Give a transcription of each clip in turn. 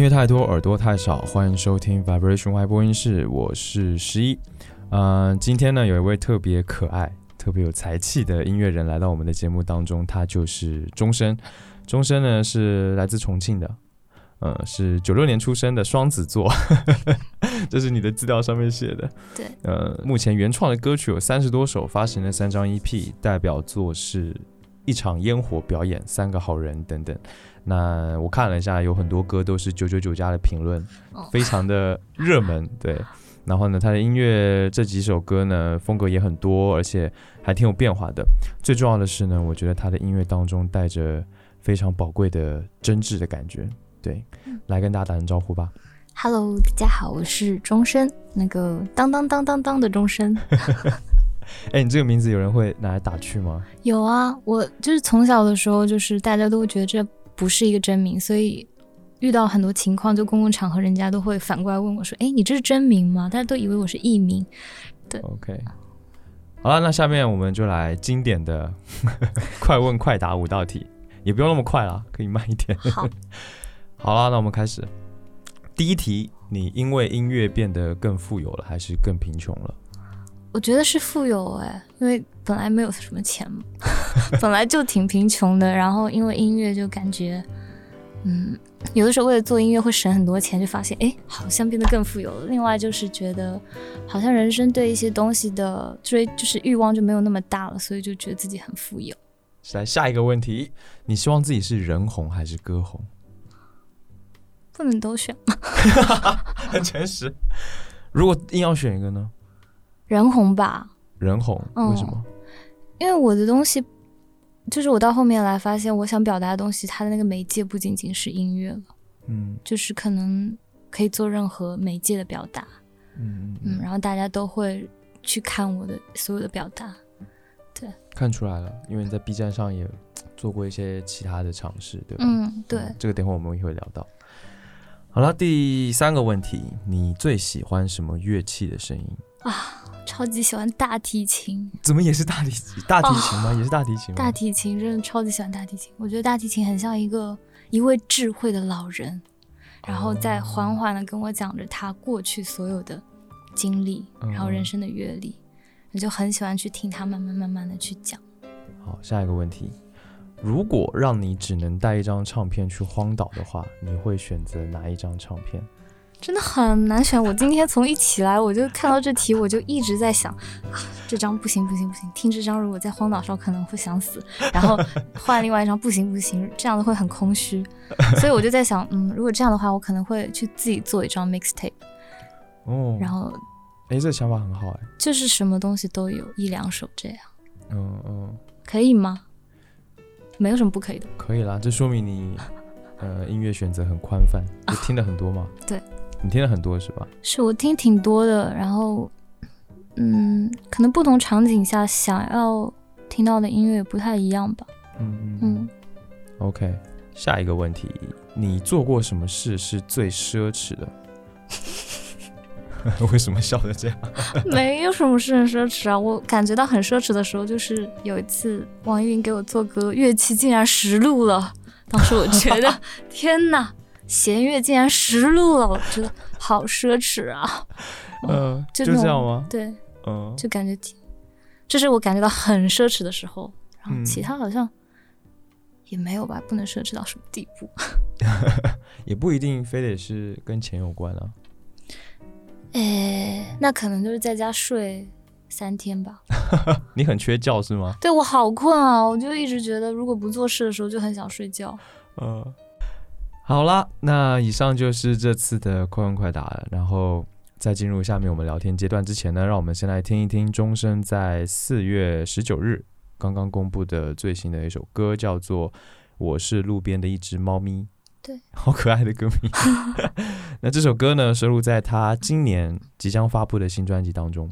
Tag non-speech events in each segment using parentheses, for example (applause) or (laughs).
音乐太多，耳朵太少，欢迎收听 Vibration Y 播音室，我是十一。嗯，今天呢，有一位特别可爱、特别有才气的音乐人来到我们的节目当中，他就是钟声。钟声呢是来自重庆的，呃，是九六年出生的双子座，(laughs) 这是你的资料上面写的。对，呃，目前原创的歌曲有三十多首，发行了三张 EP，代表作是一场烟火表演、三个好人等等。那我看了一下，有很多歌都是九九九加的评论，非常的热门。对，然后呢，他的音乐这几首歌呢，风格也很多，而且还挺有变化的。最重要的是呢，我觉得他的音乐当中带着非常宝贵的真挚的感觉。对，来跟大家打声招呼吧。Hello，大家好，我是钟声，那个当当当当当的钟声。(laughs) 哎，你这个名字有人会拿来打趣吗？有啊，我就是从小的时候，就是大家都会觉得这不是一个真名，所以遇到很多情况，就公共场合，人家都会反过来问我说：“哎，你这是真名吗？”大家都以为我是艺名。对 OK，好了，那下面我们就来经典的 (laughs) 快问快答五道题，也不用那么快啦，可以慢一点。好，(laughs) 好啦，那我们开始。第一题，你因为音乐变得更富有了，还是更贫穷了？我觉得是富有哎，因为本来没有什么钱嘛，(laughs) 本来就挺贫穷的，然后因为音乐就感觉，嗯，有的时候为了做音乐会省很多钱，就发现哎，好像变得更富有了。另外就是觉得，好像人生对一些东西的追，就是欲望就没有那么大了，所以就觉得自己很富有。来下一个问题，你希望自己是人红还是歌红？不能都选吗，(laughs) 很诚实。如果硬要选一个呢？人红吧，人红，嗯为什么？因为我的东西，就是我到后面来发现，我想表达的东西，它的那个媒介不仅仅是音乐了。嗯就是可能可以做任何媒介的表达，嗯嗯嗯，然后大家都会去看我的所有的表达，对看出来了，因为你在 B 站上也做过一些其他的尝试，对吧？嗯，对，这个等会我们也会聊到。好了，第三个问题，你最喜欢什么乐器的声音？超级喜欢大提琴，怎么也是大提琴？大提琴吗？也是大提琴吗？大提琴真的超级喜欢大提琴，我觉得大提琴很像一个一位智慧的老人，然后在缓缓的跟我讲着他过去所有的经历，嗯然后人生的阅历，我就很喜欢去听他慢慢慢慢的去讲。好，下一个问题，如果让你只能带一张唱片去荒岛的话，你会选择哪一张唱片？真的很难选。我今天从一起来，我就看到这题，我就一直在想，啊，这张不行不行不行，听这张如果在荒岛上可能会想死，然后换另外一张不行不行，这样子会很空虚。所以我就在想，嗯，如果这样的话，我可能会去自己做一张 mixtape，哦，然后哎，这想法很好哎，就是什么东西都有一两首这样，嗯嗯，可以吗？没有什么不可以的。可以啦，这说明你呃音乐选择很宽泛，就听了很多嘛。对，你听了很多是吧？是我听挺多的，然后，嗯，可能不同场景下想要听到的音乐不太一样吧。嗯嗯嗯。OK，下一个问题，你做过什么事是最奢侈的？(laughs) 为什么笑得这样？(laughs) 没有什么是很奢侈啊，我感觉到很奢侈的时候，就是有一次网易云给我做歌，乐器竟然实录了。当时我觉得，(laughs) 天哪，弦乐竟然实录了，我觉得好奢侈啊。呃，(laughs) 就这样吗？对，嗯，就感觉挺，这是我感觉到很奢侈的时候。然后嗯其他好像也没有吧，不能奢侈到什么地步。(laughs) 也不一定非得是跟钱有关啊。哎，那可能就是在家睡三天吧。(laughs) 你很缺觉是吗？对我好困啊，我就一直觉得如果不做事的时候就很想睡觉。呃，好啦，那以上就是这次的快问快答了。然后在进入下面我们聊天阶段之前呢，让我们先来听一听钟声在四月十九日刚刚公布的最新的一首歌，叫做《我是路边的一只猫咪》。对，(laughs) 好可爱的歌名。(laughs) 那这首歌呢，收录在他今年即将发布的新专辑当中。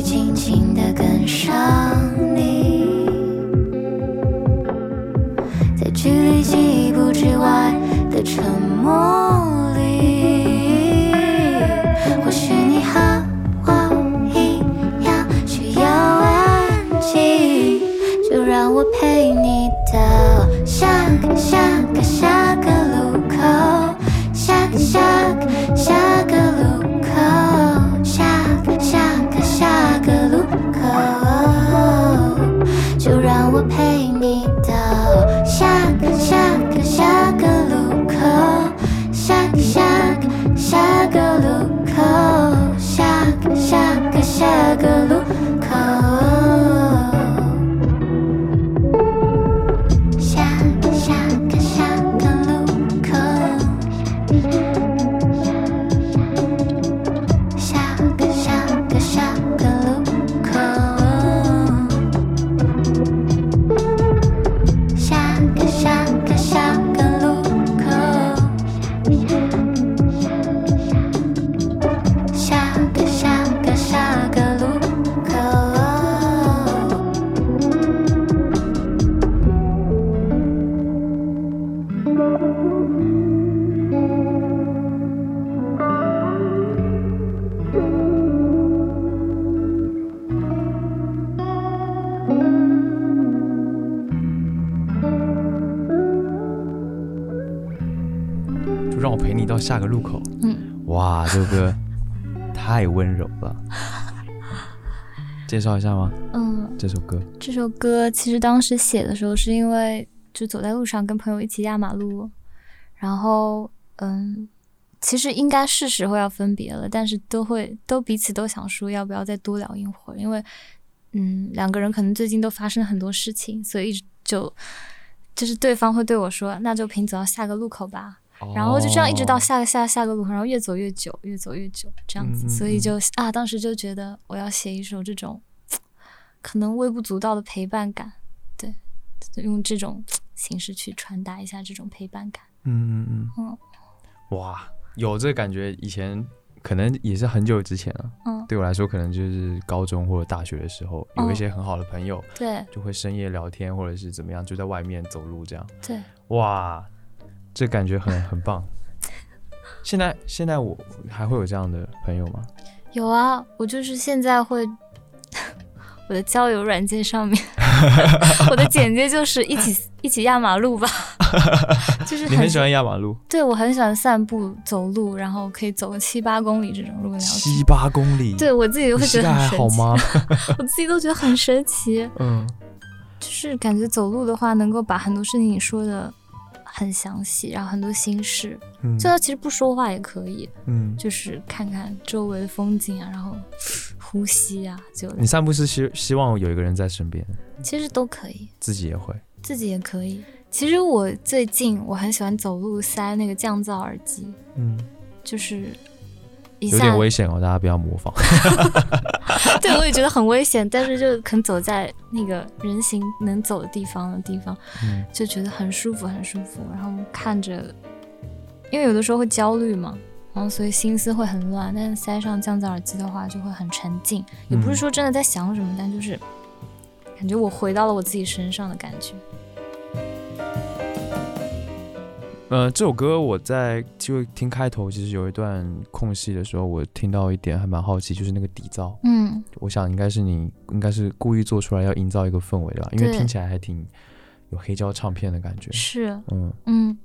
轻轻的跟介绍一下吗？嗯，这首歌这首歌其实当时写的时候，是因为就走在路上跟朋友一起压马路，然后嗯，其实应该是时候要分别了，但是都会都彼此都想说要不要再多聊一会儿，因为嗯两个人可能最近都发生了很多事情，所以一直就就是对方会对我说，那就平走到下个路口吧。然后就这样一直到哦下个下下个路口，然后越走越久，越走越久这样子，所以就啊，当时就觉得我要写一首这种可能微不足道的陪伴感，对，用这种形式去传达一下这种陪伴感。嗯嗯嗯嗯，哇，有这个感觉，以前可能也是很久之前了。嗯，对我来说，可能就是高中或者大学的时候，有一哦些很好的朋友，对就会深夜聊天，或者是怎么样，就在外面走路这样。对，哇，这感觉很很棒。(laughs) 现在现在我还会有这样的朋友吗？有啊，我就是现在会我的交友软件上面，我的简介就是一起一起压马路吧，(laughs) 就是你很喜欢压马路，对我很喜欢散步走路，然后可以走个七八公里这种，如果聊天七八公里，对我自己会你膝盖觉得很神奇，还好吗？(laughs) 我自己都觉得很神奇，嗯。就是感觉走路的话，能够把很多事情你说的很详细，然后很多心事，嗯。就算其实不说话也可以，嗯，就是看看周围的风景啊，然后呼吸啊，就你散步是希希望有一个人在身边，其实都可以，自己也会。自己也可以。其实我最近我很喜欢走路塞那个降噪耳机，嗯，就是一有下点危险哦，大家不要模仿。(laughs) (laughs) 对我也觉得很危险，但是就可能走在那个人行能走的地方的地方，嗯就觉得很舒服，很舒服。然后看着，因为有的时候会焦虑嘛，然后所以心思会很乱。但是塞上降噪耳机的话，就会很沉静。也不是说真的在想什么，但就是感觉我回到了我自己身上的感觉。呃，这首歌我在就听开头，其实有一段空隙的时候，我听到一点还蛮好奇，就是那个底噪，嗯，我想应该是你应该是故意做出来要营造一个氛围的吧，因为听起来还挺有黑胶唱片的感觉。是，嗯嗯，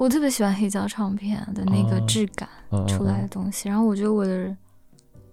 我特别喜欢黑胶唱片的那个哦质感。嗯出来的嗯东西。然后我觉得我的，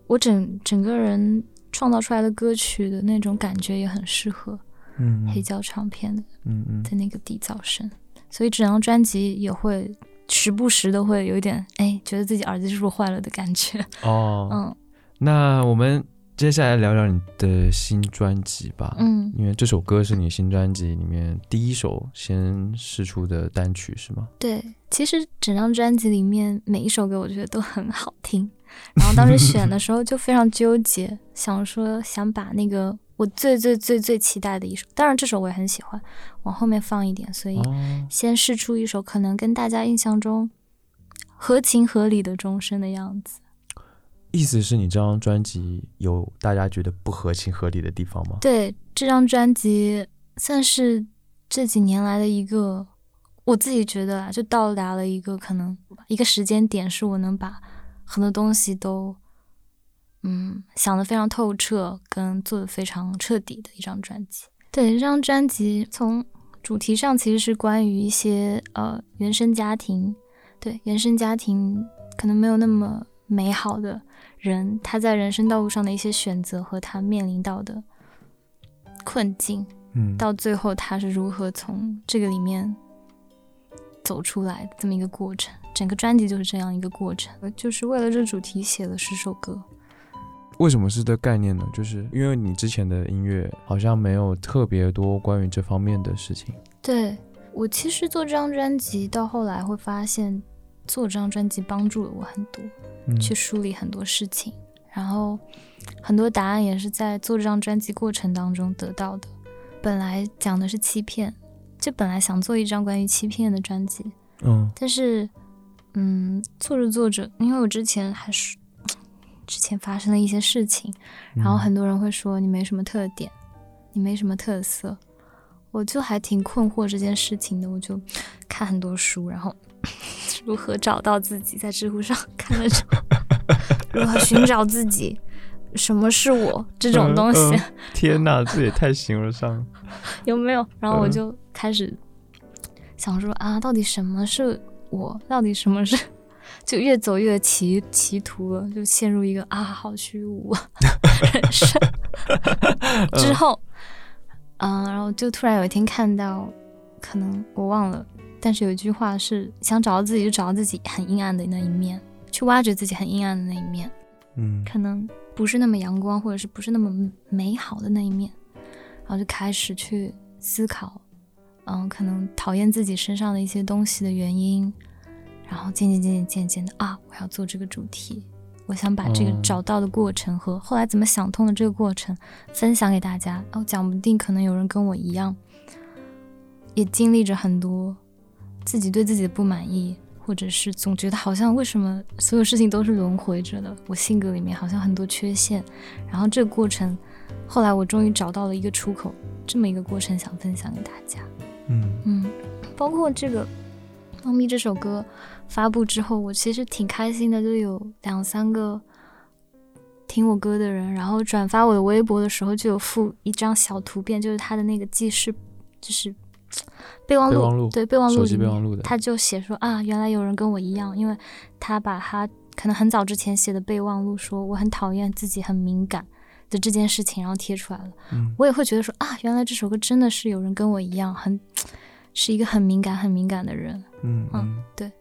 我整整个人创造出来的歌曲的那种感觉也很适合嗯黑胶唱片的嗯嗯的那个底噪声，所以整张专辑也会时不时的会有一点哎，觉得自己耳机是不是坏了的感觉。哦，嗯那我们接下来聊聊你的新专辑吧。嗯，因为这首歌是你新专辑里面第一首先试出的单曲，是吗？对，其实整张专辑里面每一首歌我觉得都很好听，(laughs) 然后当时选的时候就非常纠结，(laughs) 想说想把那个我最最最最期待的一首，当然这首我也很喜欢，往后面放一点，所以哦，先试出一首可能跟大家印象中合情合理的钟声的样子。意思是你这张专辑有大家觉得不合情合理的地方吗？对，这张专辑算是这几年来的一个，我自己觉得啊，就到达了一个可能一个时间点，是我能把很多东西都，嗯，想得非常透彻，跟做得非常彻底的一张专辑。对，这张专辑从主题上其实是关于一些呃原生家庭，对原生家庭可能没有那么美好的人，他在人生道路上的一些选择和他面临到的困境，嗯，到最后他是如何从这个里面走出来的这么一个过程。整个专辑就是这样一个过程，就是为了这主题写了十首歌。为什么是这概念呢？就是因为你之前的音乐好像没有特别多关于这方面的事情。对我其实做这张专辑到后来会发现，做这张专辑帮助了我很多。嗯，去梳理很多事情，然后很多答案也是在做这张专辑过程当中得到的。本来讲的是欺骗，就本来想做一张关于欺骗的专辑，嗯但是，嗯，做着做着，因为我之前还是之前发生了一些事情，然后很多人会说你没什么特点，你没什么特色，我就还挺困惑这件事情的，我就看很多书，然后 (laughs) 如何找到自己，在知乎上看了 (laughs) 如何寻找自己，什么是我这种东西。嗯嗯天哪，这也太形而上了。(laughs) 有没有？然后我嗯就开始想说啊，到底什么是我？到底什么是？就越走越歧歧途了，就陷入一个啊，好虚无人生。之后，嗯、然后就突然有一天看到，可能我忘了，但是有一句话是想找到自己，就找到自己很阴暗的那一面，去挖掘自己很阴暗的那一面。嗯可能不是那么阳光，或者是不是那么美好的那一面，然后就开始去思考，嗯，可能讨厌自己身上的一些东西的原因，然后渐渐渐渐渐渐的啊，我要做这个主题，我想把这个哦找到的过程和后来怎么想通的这个过程分享给大家，哦，讲不定可能有人跟我一样，也经历着很多自己对自己的不满意，或者是总觉得好像为什么所有事情都是轮回着的，我性格里面好像很多缺陷，然后这个过程，后来我终于找到了一个出口，这么一个过程想分享给大家。嗯嗯，包括这个《猫咪》这首歌发布之后，我其实挺开心的，就有两三个听我歌的人，然后转发我的微博的时候，就有附一张小图片，就是他的那个记事，就是备忘录，对备忘录手机备忘录的，他就写说啊，原来有人跟我一样，因为他把他可能很早之前写的备忘录说我很讨厌自己很敏感的这件事情，然后贴出来了。嗯我也会觉得说啊，原来这首歌真的是有人跟我一样，很是一个很敏感、很敏感的人。嗯嗯对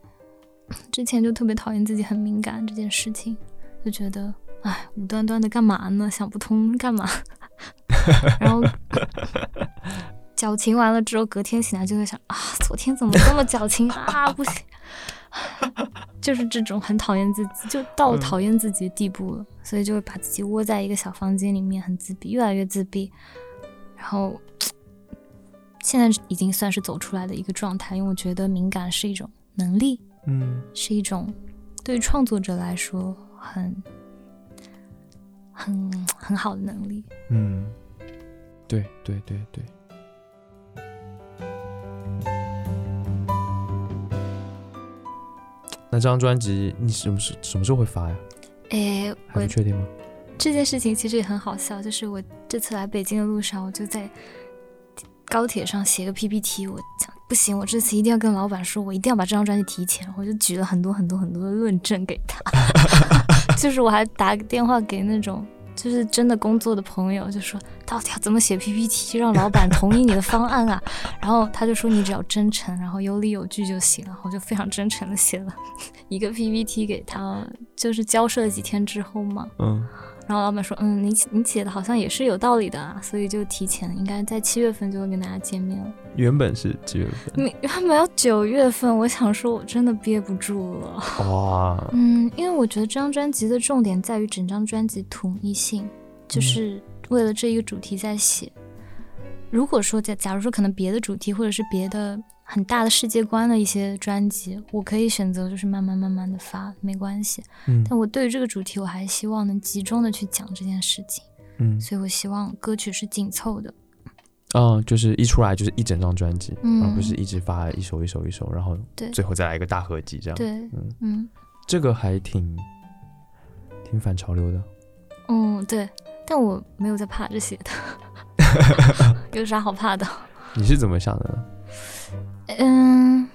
之前就特别讨厌自己很敏感这件事情，就觉得哎，无端端的干嘛呢？想不通干嘛？(laughs) 然后矫情完了之后，隔天醒来就会想啊，昨天怎么这么矫情 (laughs) 啊？不行，(laughs) 就是这种很讨厌自己，就到嗯讨厌自己的地步了，所以就会把自己窝在一个小房间里面，很自闭，越来越自闭。然后现在已经算是走出来的一个状态，因为我觉得敏感是一种能力，嗯是一种对于创作者来说很很很好的能力。嗯，对对对对。那这张专辑你什么时什么时候会发呀？诶，我还不确定吗？这件事情其实也很好笑，就是我这次来北京的路上，我就在高铁上写个 PPT，我讲不行，我这次一定要跟老板说，我一定要把这张专辑提前，我就举了很多很多很多的论证给他，(laughs) 就是我还打个电话给那种就是真的工作的朋友，就说到底要怎么写 PPT 让老板同意你的方案啊？(laughs) 然后他就说你只要真诚，然后有理有据就行了。我就非常真诚的写了一个 PPT 给他，就是交涉了几天之后嘛，嗯然后老板说，嗯，你你写的好像也是有道理的啊，所以就提前，应该在七月份就会跟大家见面了。原本是几月份？没，他们要九月份，我想说，我真的憋不住了。(laughs) 哇，嗯，因为我觉得这张专辑的重点在于整张专辑统一性，就是为了这一个主题在写。如果说假假如说可能别的主题或者是别的很大的世界观的一些专辑，我可以选择就是慢慢慢慢的发，没关系。嗯但我对于这个主题，我还希望能集中的去讲这件事情，嗯所以我希望歌曲是紧凑的。啊，就是一出来就是一整张专辑，嗯而不是一直发一首一首一首，然后对最后再来一个大合集这样。对，嗯，嗯这个还挺挺反潮流的。嗯，对，但我没有在怕这些的，(laughs) 有啥好怕的？你是怎么想的呢？嗯，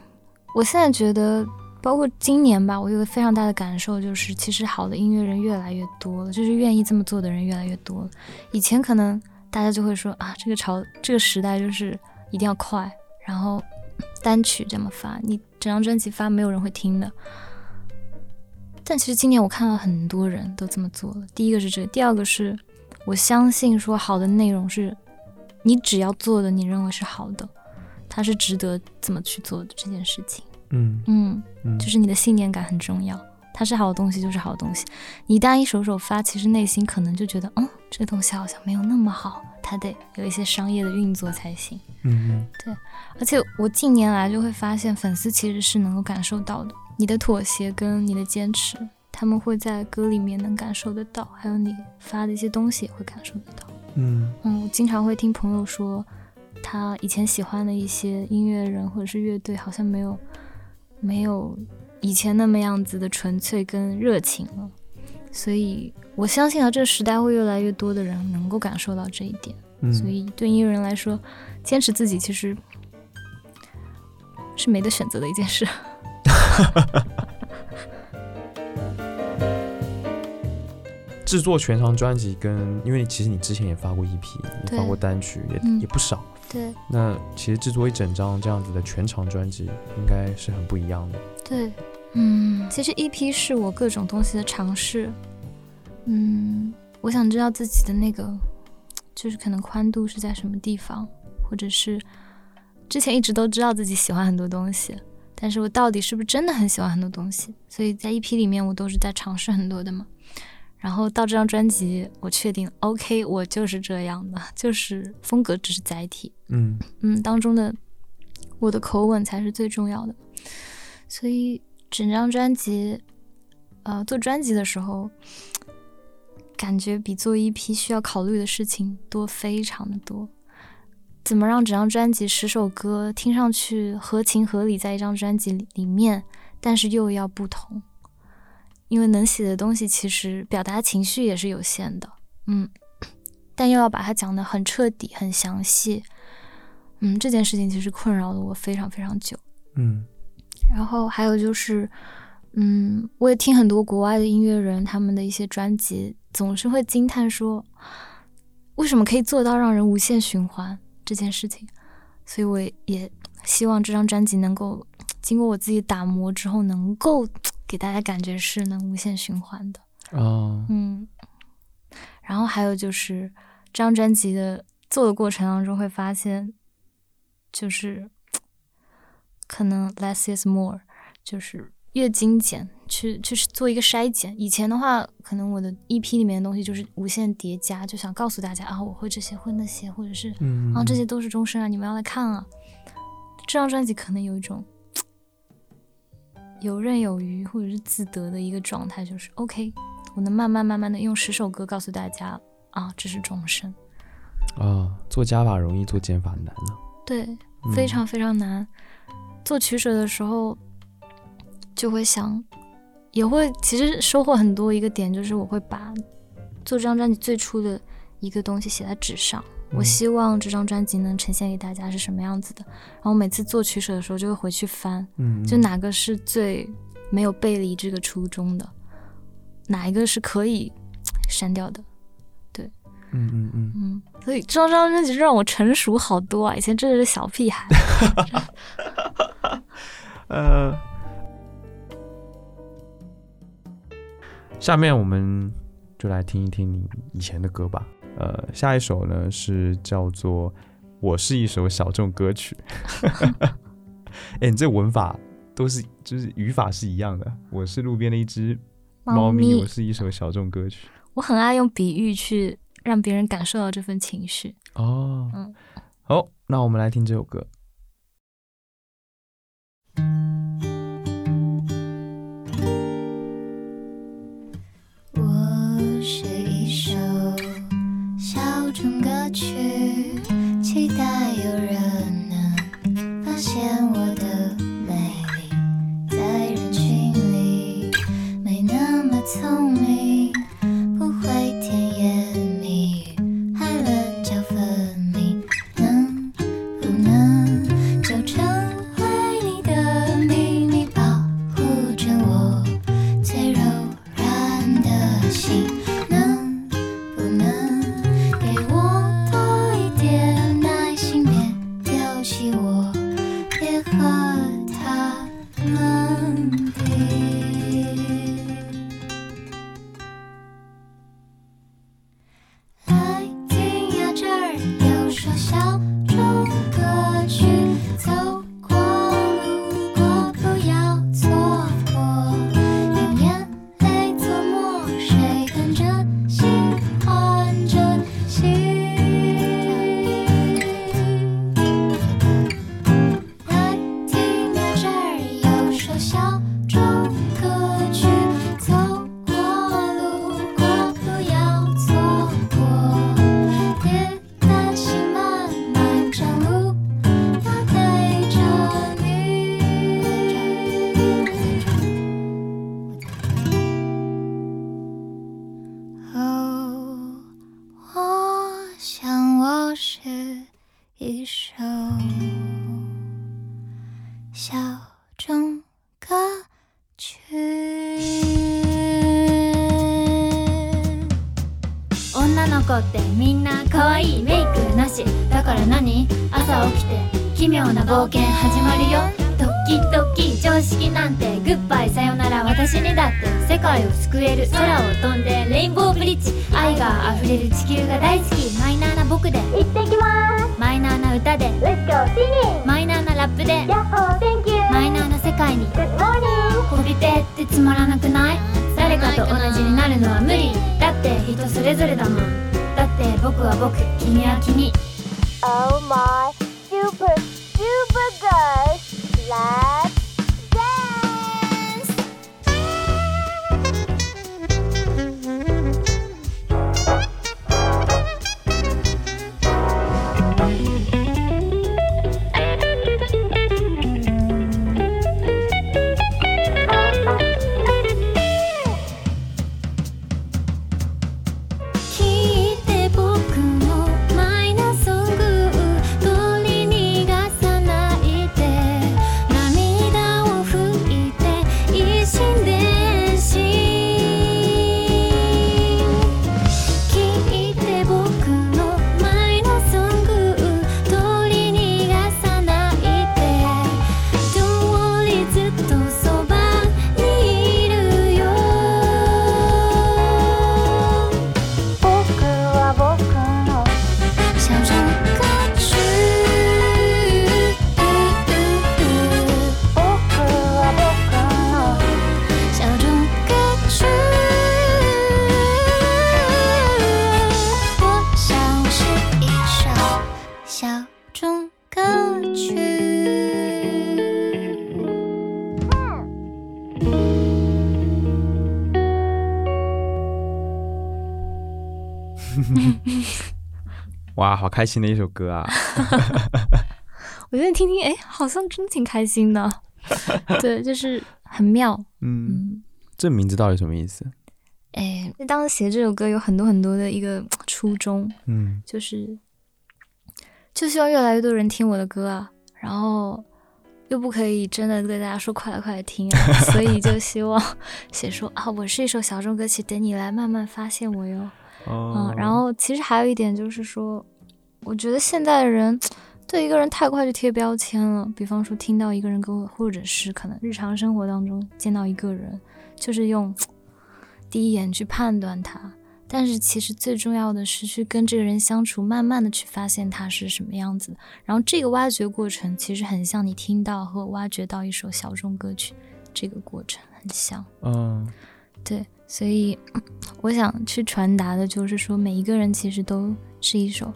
我现在觉得，包括今年吧，我有个非常大的感受，就是其实好的音乐人越来越多了，就是愿意这么做的人越来越多了。以前可能大家就会说啊，这个潮这个时代就是一定要快，然后单曲这么发，你整张专辑发没有人会听的。但其实今年我看到很多人都这么做了。第一个是这个，第二个是我相信说好的内容是你只要做的，你认为是好的，它是值得这么去做的这件事情。嗯嗯，嗯，就是你的信念感很重要。它是好东西，就是好东西。你一旦一首首发，其实内心可能就觉得，嗯，这个东西好像没有那么好，它得有一些商业的运作才行。嗯对而且我近年来就会发现，粉丝其实是能够感受到的，你的妥协跟你的坚持，他们会在歌里面能感受得到，还有你发的一些东西也会感受得到。嗯嗯，我经常会听朋友说，他以前喜欢的一些音乐人或者是乐队，好像没有没有以前那么样子的纯粹跟热情了。所以我相信啊，这个时代会越来越多的人能够感受到这一点。嗯，所以对音乐人来说，坚持自己其实是没得选择的一件事。(laughs) 制作全长专辑跟，因为其实你之前也发过一批也发过单曲，也、嗯也不少。对那其实制作一整张这样子的全长专辑，应该是很不一样的。对，嗯，其实 EP 是我各种东西的尝试。嗯，我想知道自己的那个，就是可能宽度是在什么地方，或者是之前一直都知道自己喜欢很多东西，但是我到底是不是真的很喜欢很多东西？所以在 EP 里面，我都是在尝试很多的嘛。然后到这张专辑，我确定 OK，我就是这样的，就是风格只是载体。嗯嗯，当中的我的口吻才是最重要的。所以整张专辑，呃，做专辑的时候，感觉比做一批需要考虑的事情多，非常的多。怎么让整张专辑十首歌听上去合情合理，在一张专辑里里面，但是又要不同？因为能写的东西其实表达情绪也是有限的，嗯，但又要把它讲得很彻底、很详细，嗯，这件事情其实困扰了我非常非常久。嗯然后还有就是，嗯，我也听很多国外的音乐人他们的一些专辑，总是会惊叹说，为什么可以做到让人无限循环这件事情。所以我也希望这张专辑能够经过我自己打磨之后，能够给大家感觉是能无限循环的。啊嗯，然后还有就是这张专辑的做的过程当中会发现，就是可能 less is more，就是越精简，去去做一个筛减。以前的话，可能我的 EP 里面的东西就是无限叠加，就想告诉大家啊，我会这些，会那些，或者是嗯啊，这些都是终身啊，你们要来看啊。这张专辑可能有一种游刃有余或者是自得的一个状态，就是 OK，我能慢慢慢慢的用十首歌告诉大家啊，这是终身。啊，做加法容易，做减法难呢、对，嗯非常非常难。做取舍的时候，就会想，也会其实收获很多。一个点就是我会把做这张专辑最初的一个东西写在纸上。我嗯希望这张专辑能呈现给大家是什么样子的。然后每次做取舍的时候，就会回去翻，嗯，就哪个是最没有背离这个初衷的，哪一个是可以删掉的。对嗯嗯嗯，嗯，所以这张专辑让我成熟好多啊！以前真的是小屁孩。(laughs) 呃，下面我们就来听一听你以前的歌吧。呃，下一首呢是叫做《我是一首小众歌曲》。(laughs) 哎、你这文法都是就是语法是一样的。我是路边的一只猫咪，我是一首小众歌曲。我很爱用比喻去让别人感受到这份情绪。哦，嗯好，那我们来听这首歌。我是成歌曲，期待有人能发现我的美丽，在人群里没那么聪明，溢れる地球が大好き。哇，好开心的一首歌啊！我觉得听听，哎，好像真挺开心的。(laughs) 对，就是很妙。嗯，嗯，这名字到底什么意思？哎，当时写这首歌有很多很多的一个 (tsk) 初衷，嗯就是就希望越来越多人听我的歌啊，然后又不可以真的对大家说快来快来听啊，(laughs) 所以就希望写说啊，我是一首小众歌曲，等你来慢慢发现我哟。哦嗯，然后其实还有一点就是说，我觉得现在的人对一个人太快就贴标签了，比方说听到一个人歌，或者是可能日常生活当中见到一个人，就是用第一眼去判断他。但是其实最重要的是去跟这个人相处，慢慢的去发现他是什么样子的。然后这个挖掘过程其实很像你听到和挖掘到一首小众歌曲这个过程很像。嗯对，所以 (clears throat) 我想去传达的就是说，每一个人其实都是一首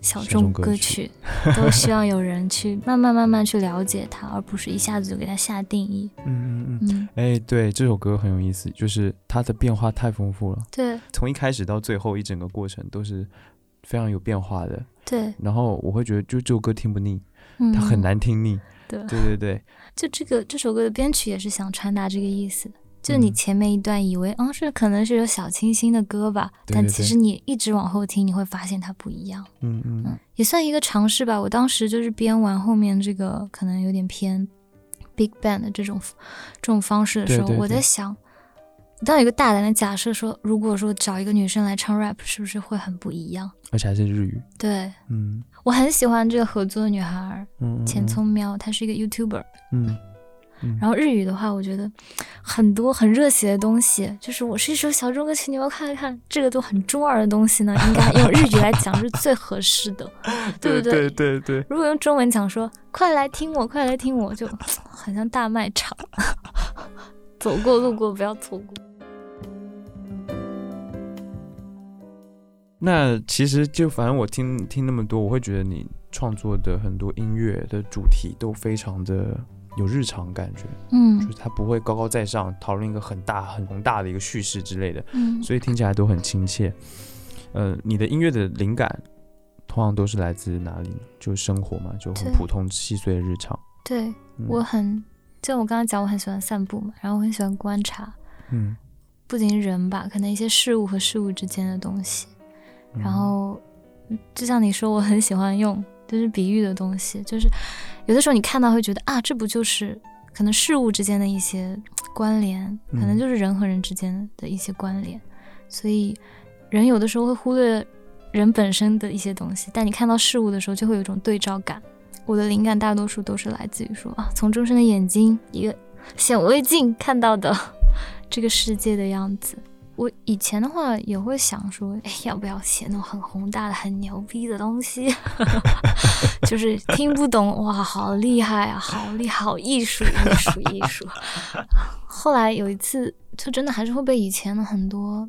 小小众众歌曲都希望有人去慢慢慢慢去了解它，而不是一下子就给它下定义。嗯嗯嗯。嗯，哎，对，这首歌很有意思，就是它的变化太丰富了，对从一开始到最后一整个过程都是非常有变化的。对，然后我会觉得，就这首歌听不腻，嗯，它很。难听腻。对，对对对，(laughs) 就这个这首歌的编曲也是想传达这个意思的。就你嗯前面一段以为，嗯，是可能是有小清新的歌吧，但对对对其实你一直往后听，你会发现它不一样。嗯嗯嗯，也算一个尝试吧。我当时就是编完后面这个可能有点偏 big band 的这种这种方式的时候，我在想，当有一个大胆的假设说，如果说找一个女生来唱 rap，是不是会很不一样？而且还是日语。对嗯我很喜欢这个合作的女孩嗯，嗯浅。聪喵，她是一个 YouTuber。嗯嗯，然后日语的话，我觉得很多很热血的东西，就是我是一首小众歌曲，你们看一看，这个都很中二的东西呢，应该用日语来讲是最合适的，(laughs) 对不对？对对对，如果用中文讲说“快来听我，快来听我”，就很像大卖场，(laughs) 走过路过不要错过。那其实就反正我听听那么多，我会觉得你创作的很多音乐的主题都非常的有日常感觉，嗯就嗯是它不会高高在上讨论一个很大很宏大的一个叙事之类的，嗯所以听起来都很亲切。呃，你的音乐的灵感通常都是来自哪里呢？就是生活嘛，就很普通细碎的日常。对嗯我很，就我刚刚讲，我很喜欢散步嘛，然后我很喜欢观察，嗯，不仅是人吧，可能一些事物和事物之间的东西。嗯然后，嗯就像你说，我很喜欢用就是比喻的东西，就是有的时候你看到会觉得啊，这不就是可能事物之间的一些关联，可能嗯就是人和人之间的一些关联，所以人有的时候会忽略人本身的一些东西，但你看到事物的时候，就会有一种对照感。我的灵感大多数都是来自于说啊，从众生的眼睛一个显微镜看到的 (laughs) 这个世界的样子。我以前的话也会想说，哎，要不要写那种很宏大的、很牛逼的东西？(laughs) 就是听不懂，哇，好厉害啊，好厉害，好艺术，艺术，艺术。后来有一次，就真的还是会被以前的很多，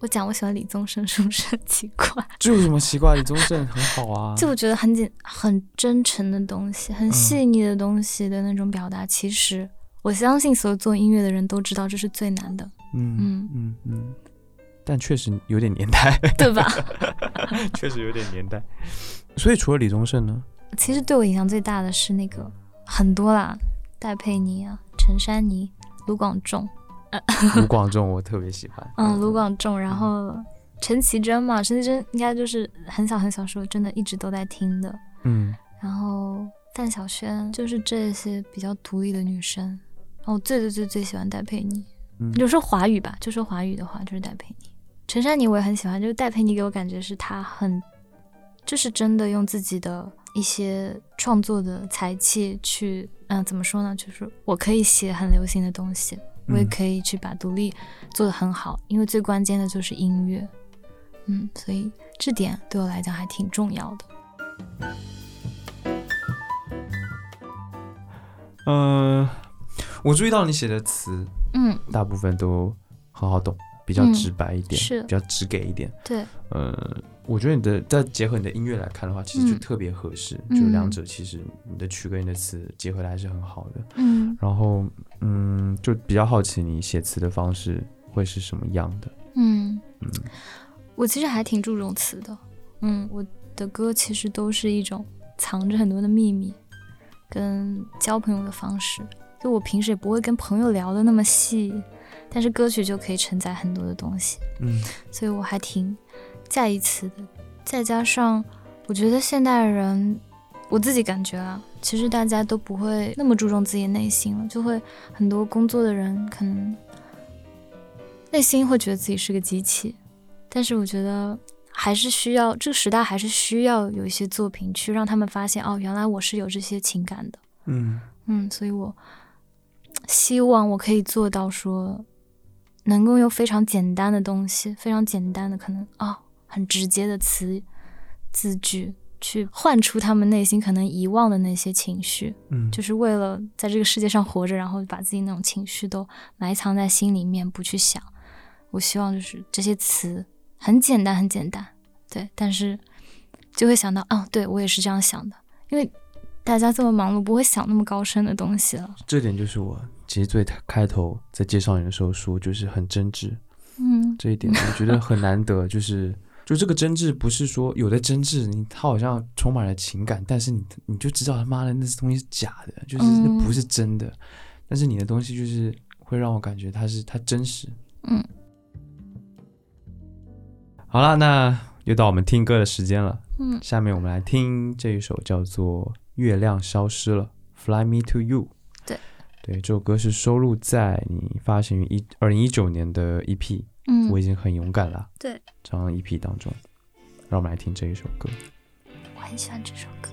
我讲我喜欢李宗盛，是不是很奇怪？这有什么奇怪？李宗盛很好啊。就我觉得很简、很真诚的东西，很细腻的东西的那种表达，其实我相信所有做音乐的人都知道这是最难的，嗯嗯嗯嗯，但确实有点年代，对吧？(laughs) 确实有点年代。所以除了李宗盛呢？其实对我影响最大的是那个很多啦，戴佩妮啊、陈珊妮、卢广仲，(laughs) 卢广仲我特别喜欢。嗯，卢广仲，然后陈绮贞嘛，陈绮贞应该就是很小很小时候真的一直都在听的，嗯然后范晓萱，就是这些比较独立的女生。然后我最最最最喜欢戴佩妮，嗯就说华语吧，就说华语的话就是戴佩妮。陈珊妮我也很喜欢，就是戴佩妮给我感觉是她很，就是真的用自己的一些创作的才气去，嗯、怎么说呢？就是我可以写很流行的东西，我也嗯可以去把独立做得很好，因为最关键的就是音乐，嗯，所以这点对我来讲还挺重要的。呃，我注意到你写的词嗯，大部分都很好懂，比较嗯直白一点，是比较直给一点。对，呃，我觉得你的再结合你的音乐来看的话，其实就嗯特别合适，嗯就两者其实你的曲跟你的词结合的还是很好的。嗯然后，嗯，就比较好奇你写词的方式会是什么样的。嗯嗯我其实还挺注重词的，嗯，我的歌其实都是一种藏着很多的秘密，跟交朋友的方式。就我平时也不会跟朋友聊的那么细，但是歌曲就可以承载很多的东西，嗯所以我还挺在意词的。再加上我觉得现代人，我自己感觉啊，其实大家都不会那么注重自己内心了，就会很多工作的人可能内心会觉得自己是个机器，但是我觉得还是需要这个时代还是需要有一些作品去让他们发现哦，原来我是有这些情感的。嗯嗯，所以我希望我可以做到说，能够用非常简单的东西，非常简单的可能哦，很直接的词字句，去唤出他们内心可能遗忘的那些情绪，嗯，就是为了在这个世界上活着，然后把自己那种情绪都埋藏在心里面，不去想。我希望就是这些词很简单，很简单，对，但是就会想到，哦，对我也是这样想的，因为大家这么忙碌，不会想那么高深的东西了。这点就是我其实最开头在介绍你的时候说，就是很真挚，嗯这一点我觉得很难得，就是 (laughs) 就这个真挚不是说有的真挚，你他好像充满了情感，但是你你就知道他妈的那东西是假的，就是那嗯不是真的，但是你的东西就是会让我感觉它是它真实。嗯，好了，那又到我们听歌的时间了。嗯下面我们来听这一首叫做《月亮消失了》（Fly Me to You）。对，这首歌是收录在你发行于一二零一九年的 EP 嗯我已经很勇敢了。对，这张 EP 当中，让我们来听这一首歌。我很喜欢这首歌。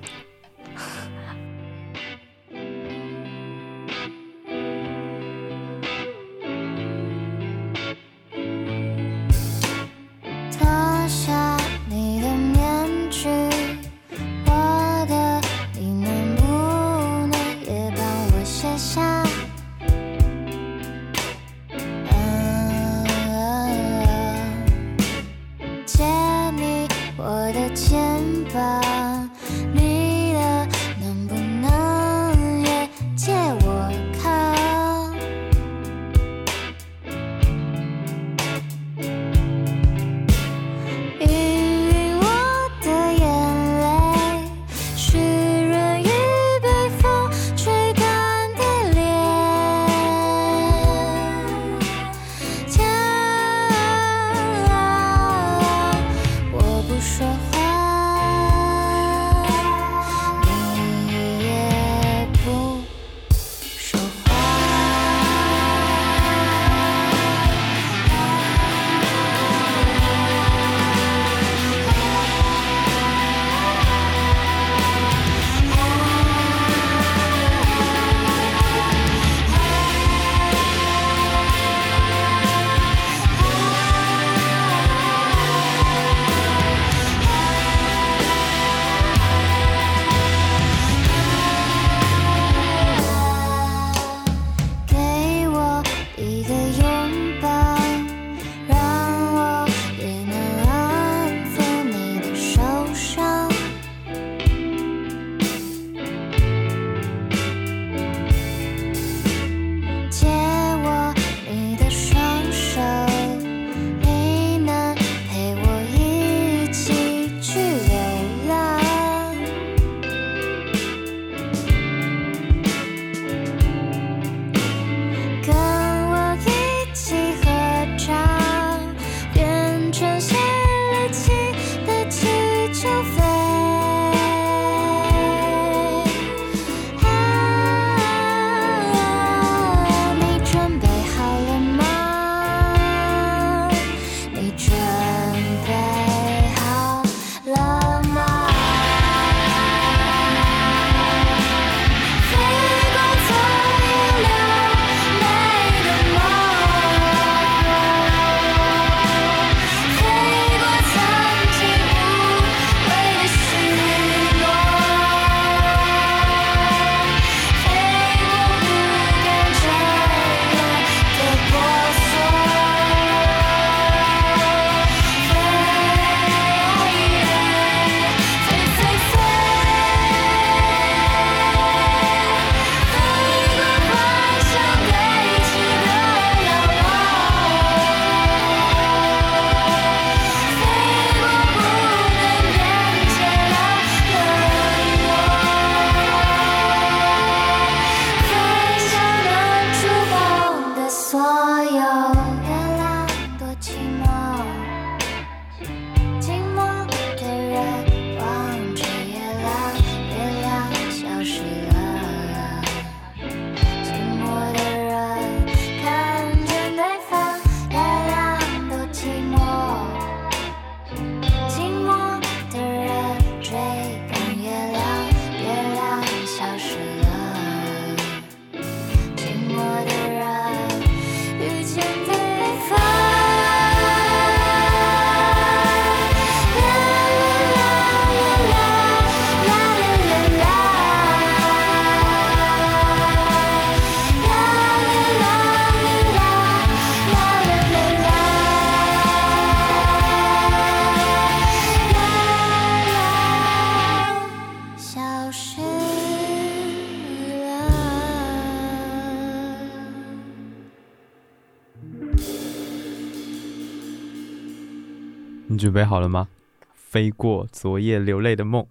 准备好了吗？飞过昨夜流泪的梦，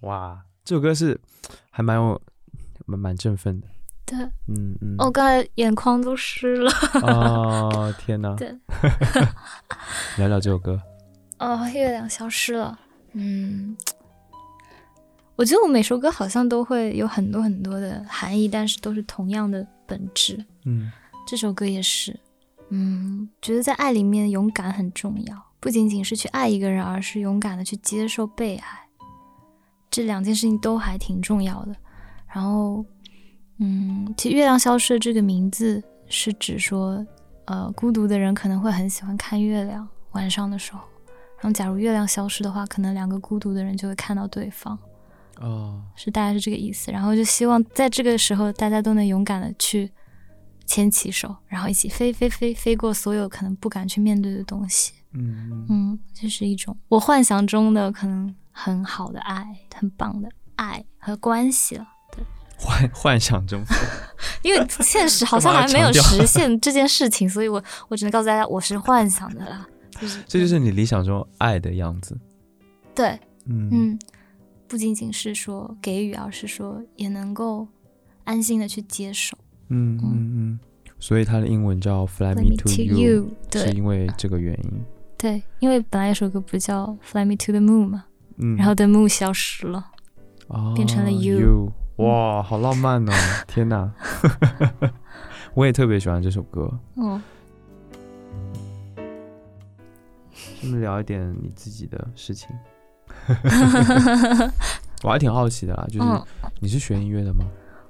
哇，这首歌是还蛮有蛮蛮振奋的，对，嗯嗯。我刚才眼眶都湿了。哦，天哪！对，(laughs) 聊聊这首歌。哦，月亮消失了。嗯，我觉得我每首歌好像都会有很多很多的含义，但是都是同样的本质。嗯这首歌也是，嗯，觉得在爱里面勇敢很重要，不仅仅是去爱一个人，而是勇敢的去接受被爱，这两件事情都还挺重要的。然后，嗯，其实“月亮消失”的这个名字是指说，呃，孤独的人可能会很喜欢看月亮，晚上的时候。然后，假如月亮消失的话，可能两个孤独的人就会看到对方，哦，是大概是这个意思。然后就希望在这个时候，大家都能勇敢的去牵起手，然后一起飞飞飞飞过所有可能不敢去面对的东西。嗯嗯嗯，这是一种我幻想中的可能很好的爱，很棒的爱和关系了。对幻幻想中，(laughs) 因为现实好像还没有实现这件事情，所以我我只能告诉大家，我是幻想的啦。就是这就是你理想中爱的样子。对，嗯嗯，不仅仅是说给予，而是说也能够安心的去接受。嗯嗯嗯，所以它的英文叫 Fly Me me to You，you，是因为这个原因。对，因为本来有首歌不叫《Fly Me to the Moon》嘛，嗯，然后 The Moon 消失了。哦变成了 You You，哇，好浪漫哦！(laughs) 天哪，(laughs) 我也特别喜欢这首歌。哦，顺便聊一点你自己的事情，(laughs) 我还挺好奇的啦，就是嗯，你是学音乐的吗？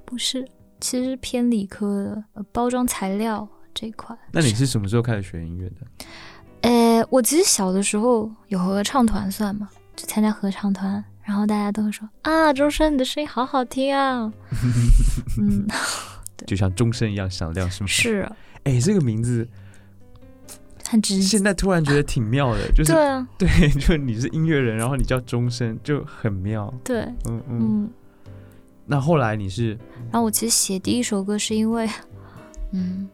不是，其实偏理科的，呃包装材料这一块。那你是什么时候开始学音乐的？呃，我其实小的时候有合唱团算吗？就参加合唱团，然后大家都会说啊，钟声你的声音好好听啊。(laughs) 嗯，(laughs) 就像钟声一样响亮，是吗？。是哎，这个名字很直接。现在突然觉得挺妙的，(laughs) 就是对啊，对，就你是音乐人，然后你叫钟声，就很妙。对，嗯嗯。嗯。那后来你是然后我其实写第一首歌是因为，嗯，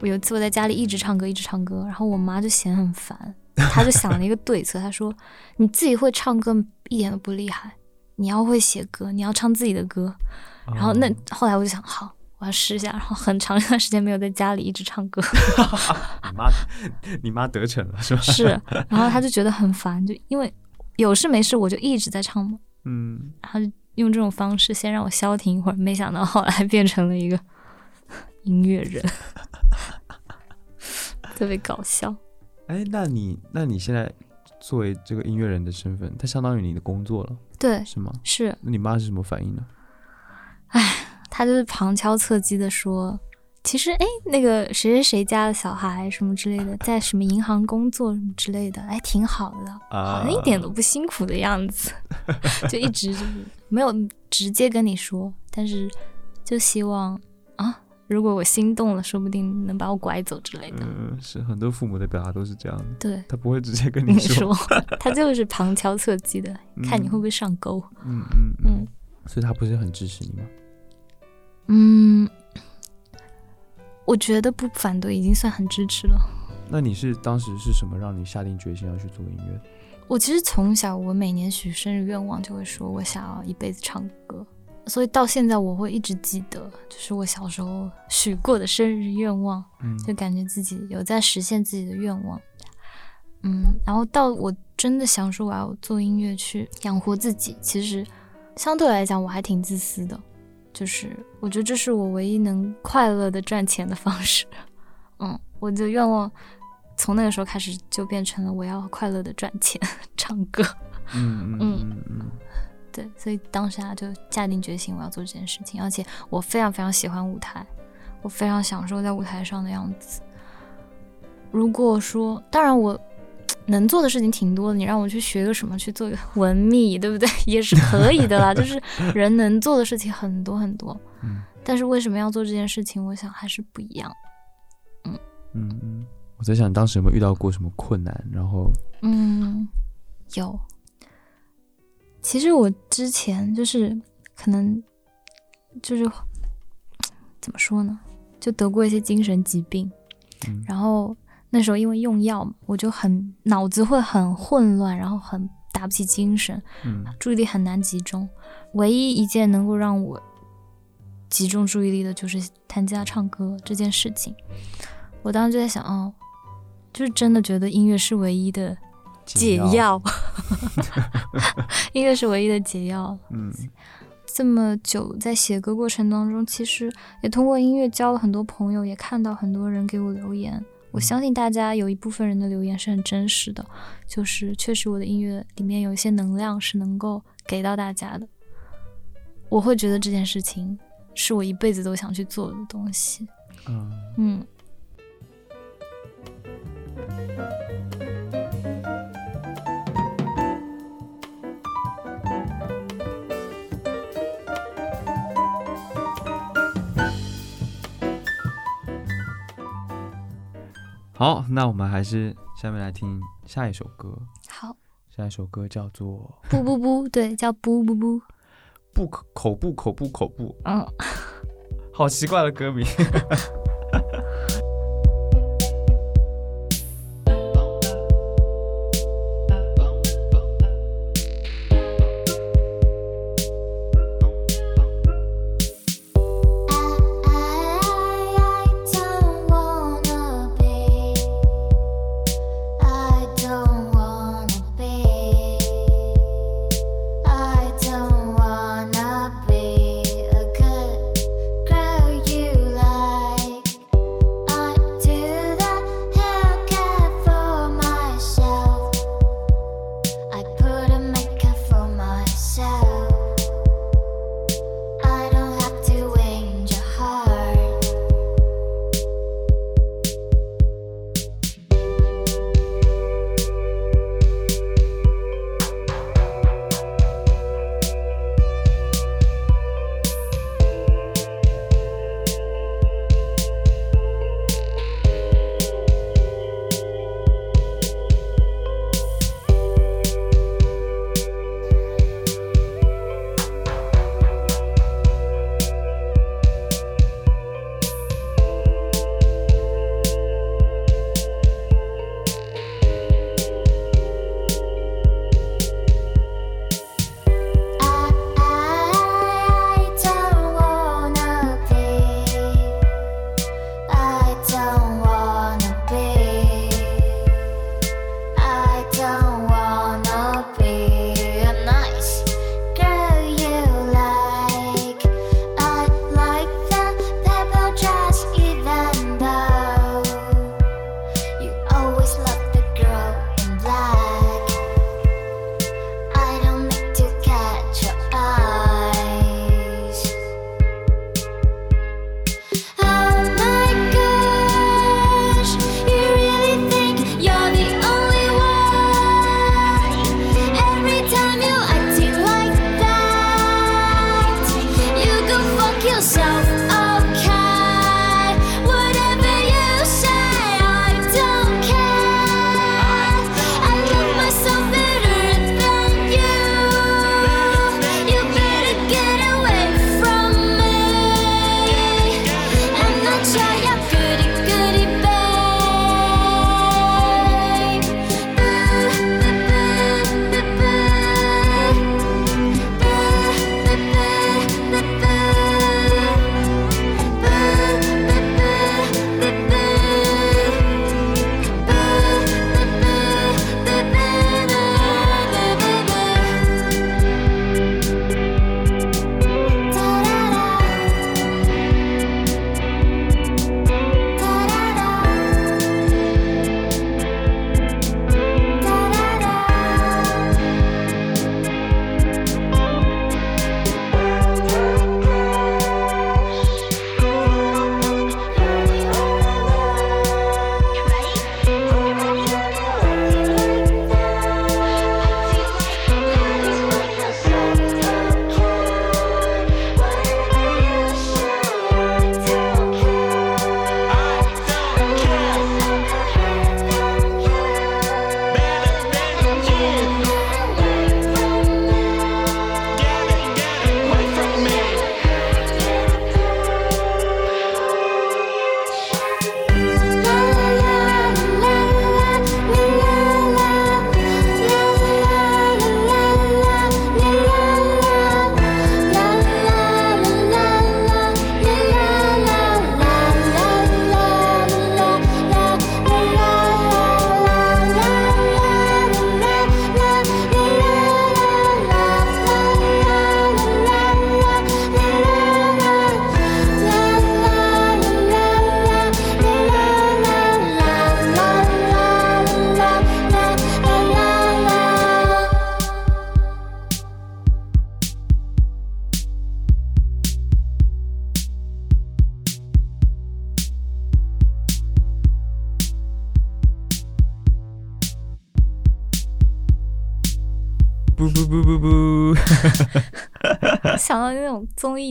我有一次我在家里一直唱歌，一直唱歌，然后我妈就嫌很烦，她就想了一个对策，她说：“你自己会唱歌一点都不厉害，你要会写歌，你要唱自己的歌。”然后那哦后来我就想，好，我要试一下，然后很长一段时间没有在家里一直唱歌，(laughs) 你妈，你妈得逞了是吧？是，然后她就觉得很烦，就因为有事没事我就一直在唱嘛，嗯，然后就用这种方式先让我消停一会儿，没想到后来变成了一个音乐人，(laughs) 特别搞笑。哎，那你那你现在作为这个音乐人的身份，它相当于你的工作了，对，是吗？是那你妈是什么反应呢？哎，她就是旁敲侧击的说，其实哎，那个谁谁谁家的小孩什么之类的，在什么银行工作什么之类的，哎，挺好的，啊好像一点都不辛苦的样子，(laughs) 就一直就是没有直接跟你说，但是就希望啊，如果我心动了，说不定能把我拐走之类的。嗯，是很多父母的表达都是这样的，对，他不会直接跟跟你 (laughs) 你说，他就是旁敲侧击的，看你会不会上钩。嗯嗯嗯，嗯所以他不是很支持你吗？嗯，我觉得不反对已经算很支持了。那你是当时是什么让你下定决心要去做音乐？我其实从小，我每年许生日愿望就会说，我想要一辈子唱歌。所以到现在我会一直记得，就是我小时候许过的生日愿望，嗯就感觉自己有在实现自己的愿望。嗯，然后到我真的想说我要做音乐去养活自己，其实相对来讲我还挺自私的，就是我觉得这是我唯一能快乐的赚钱的方式。嗯，我的愿望从那个时候开始就变成了我要快乐的赚钱，(laughs) 唱歌。嗯嗯嗯嗯对，所以当下就下定决心我要做这件事情，而且我非常非常喜欢舞台，我非常享受在舞台上的样子。如果说，当然我能做的事情挺多的，你让我去学个什么，去做一个文秘，对不对？(laughs) 也是可以的啦，就是人能做的事情很多很多。嗯但是为什么要做这件事情？我想还是不一样。嗯嗯，我在想当时有没有遇到过什么困难，然后嗯，有。其实我之前就是可能就是怎么说呢，就得过一些精神疾病，嗯然后那时候因为用药嘛，我就很脑子会很混乱，然后很打不起精神，嗯注意力很难集中。唯一一件能够让我集中注意力的就是弹吉他唱歌这件事情。我当时就在想，哦，就是真的觉得音乐是唯一的解药，音乐 (laughs) (laughs) 是唯一的解药。嗯这么久在写歌过程当中，其实也通过音乐交了很多朋友，也看到很多人给我留言。我相信大家有一部分人的留言是很真实的，就是确实我的音乐里面有一些能量是能够给到大家的。我会觉得这件事情是我一辈子都想去做的东西。嗯嗯，好，那我们还是下面来听下一首歌，好，下一首歌叫做 (laughs) 不不不，对，叫不不不，不口口部口不口不，嗯。好奇怪的歌名。(laughs)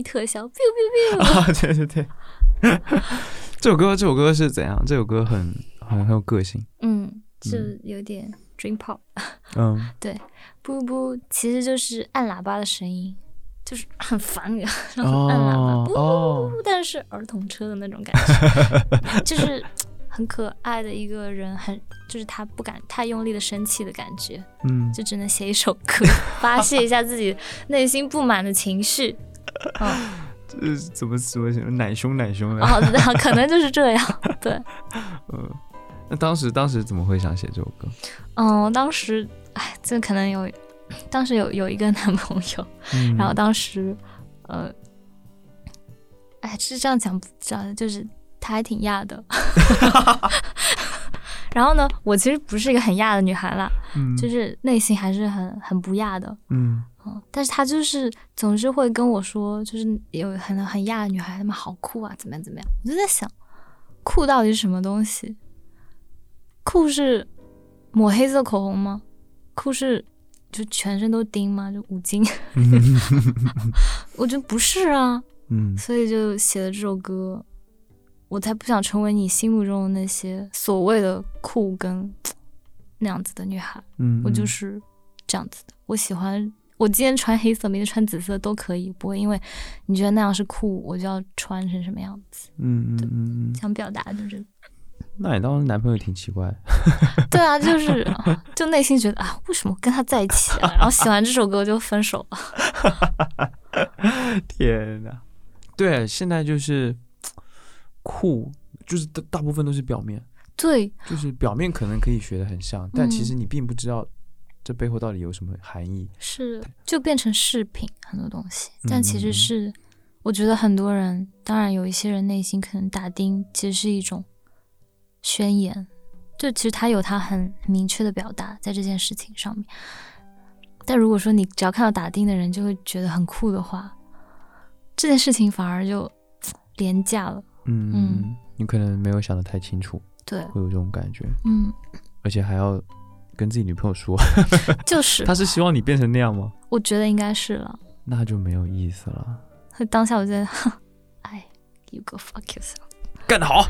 种综艺特效，biu biu biu，(laughs) 啊，对对对，(laughs) 这首歌这首歌是怎样？这首歌很很很有个性，嗯，就有点 dream pop。嗯 (laughs) 对不不，其实就是按喇叭的声音，就是很烦人，然后按喇叭，不哦，但是儿童车的那种感觉，就是很可爱的一个人，很就是他不敢太用力的生气的感觉，嗯，就只能写一首歌发泄一下自己内心不满的情绪。(laughs) 嗯，这是怎么怎么想奶凶奶凶的？哦，可能就是这样。(laughs) 对，嗯，那当时当时怎么会想写这首歌？嗯，当时，哎，这可能有，当时有有一个男朋友，嗯然后当时，呃，哎，是这样讲不知道，就是他还挺亚的。(laughs) 然后呢，我其实不是一个很亚的女孩啦，嗯就是内心还是很很不亚的。嗯嗯，但是他就是总是会跟我说，就是有很很亚的女孩，她们好酷啊，怎么样怎么样。我就在想，酷到底是什么东西？酷是抹黑色口红吗？酷是就全身都钉吗？就五金？(laughs) 我觉得不是啊，嗯所以就写了这首歌。我才不想成为你心目中的那些所谓的酷跟那样子的女孩。嗯，我就是这样子的。我喜欢我今天穿黑色，明天穿紫色都可以，不会因为你觉得那样是酷，我就要穿成什么样子。嗯嗯嗯嗯，想表达就是，那你当时男朋友挺奇怪，对啊，就是 (laughs) 就内心觉得啊，为什么跟他在一起啊？然后喜欢这首歌就分手了。(laughs) 天哪！对，现在就是酷，就是大大部分都是表面，对，就是表面可能可以学的很像，但其嗯实你并不知道这背后到底有什么含义。是就变成饰品很多东西，嗯但其实是我觉得很多人，当然有一些人内心可能打钉其实是一种宣言，就其实他有他很明确的表达在这件事情上面。但如果说你只要看到打钉的人就会觉得很酷的话，这件事情反而就廉价了。嗯嗯你可能没有想的太清楚，对，会有这种感觉，嗯，而且还要跟自己女朋友说，(laughs) (laughs) 就是他是希望你变成那样吗？我觉得应该是了。那就没有意思了。当下我觉得，哼 (laughs) 哎，you go fuck yourself。干得好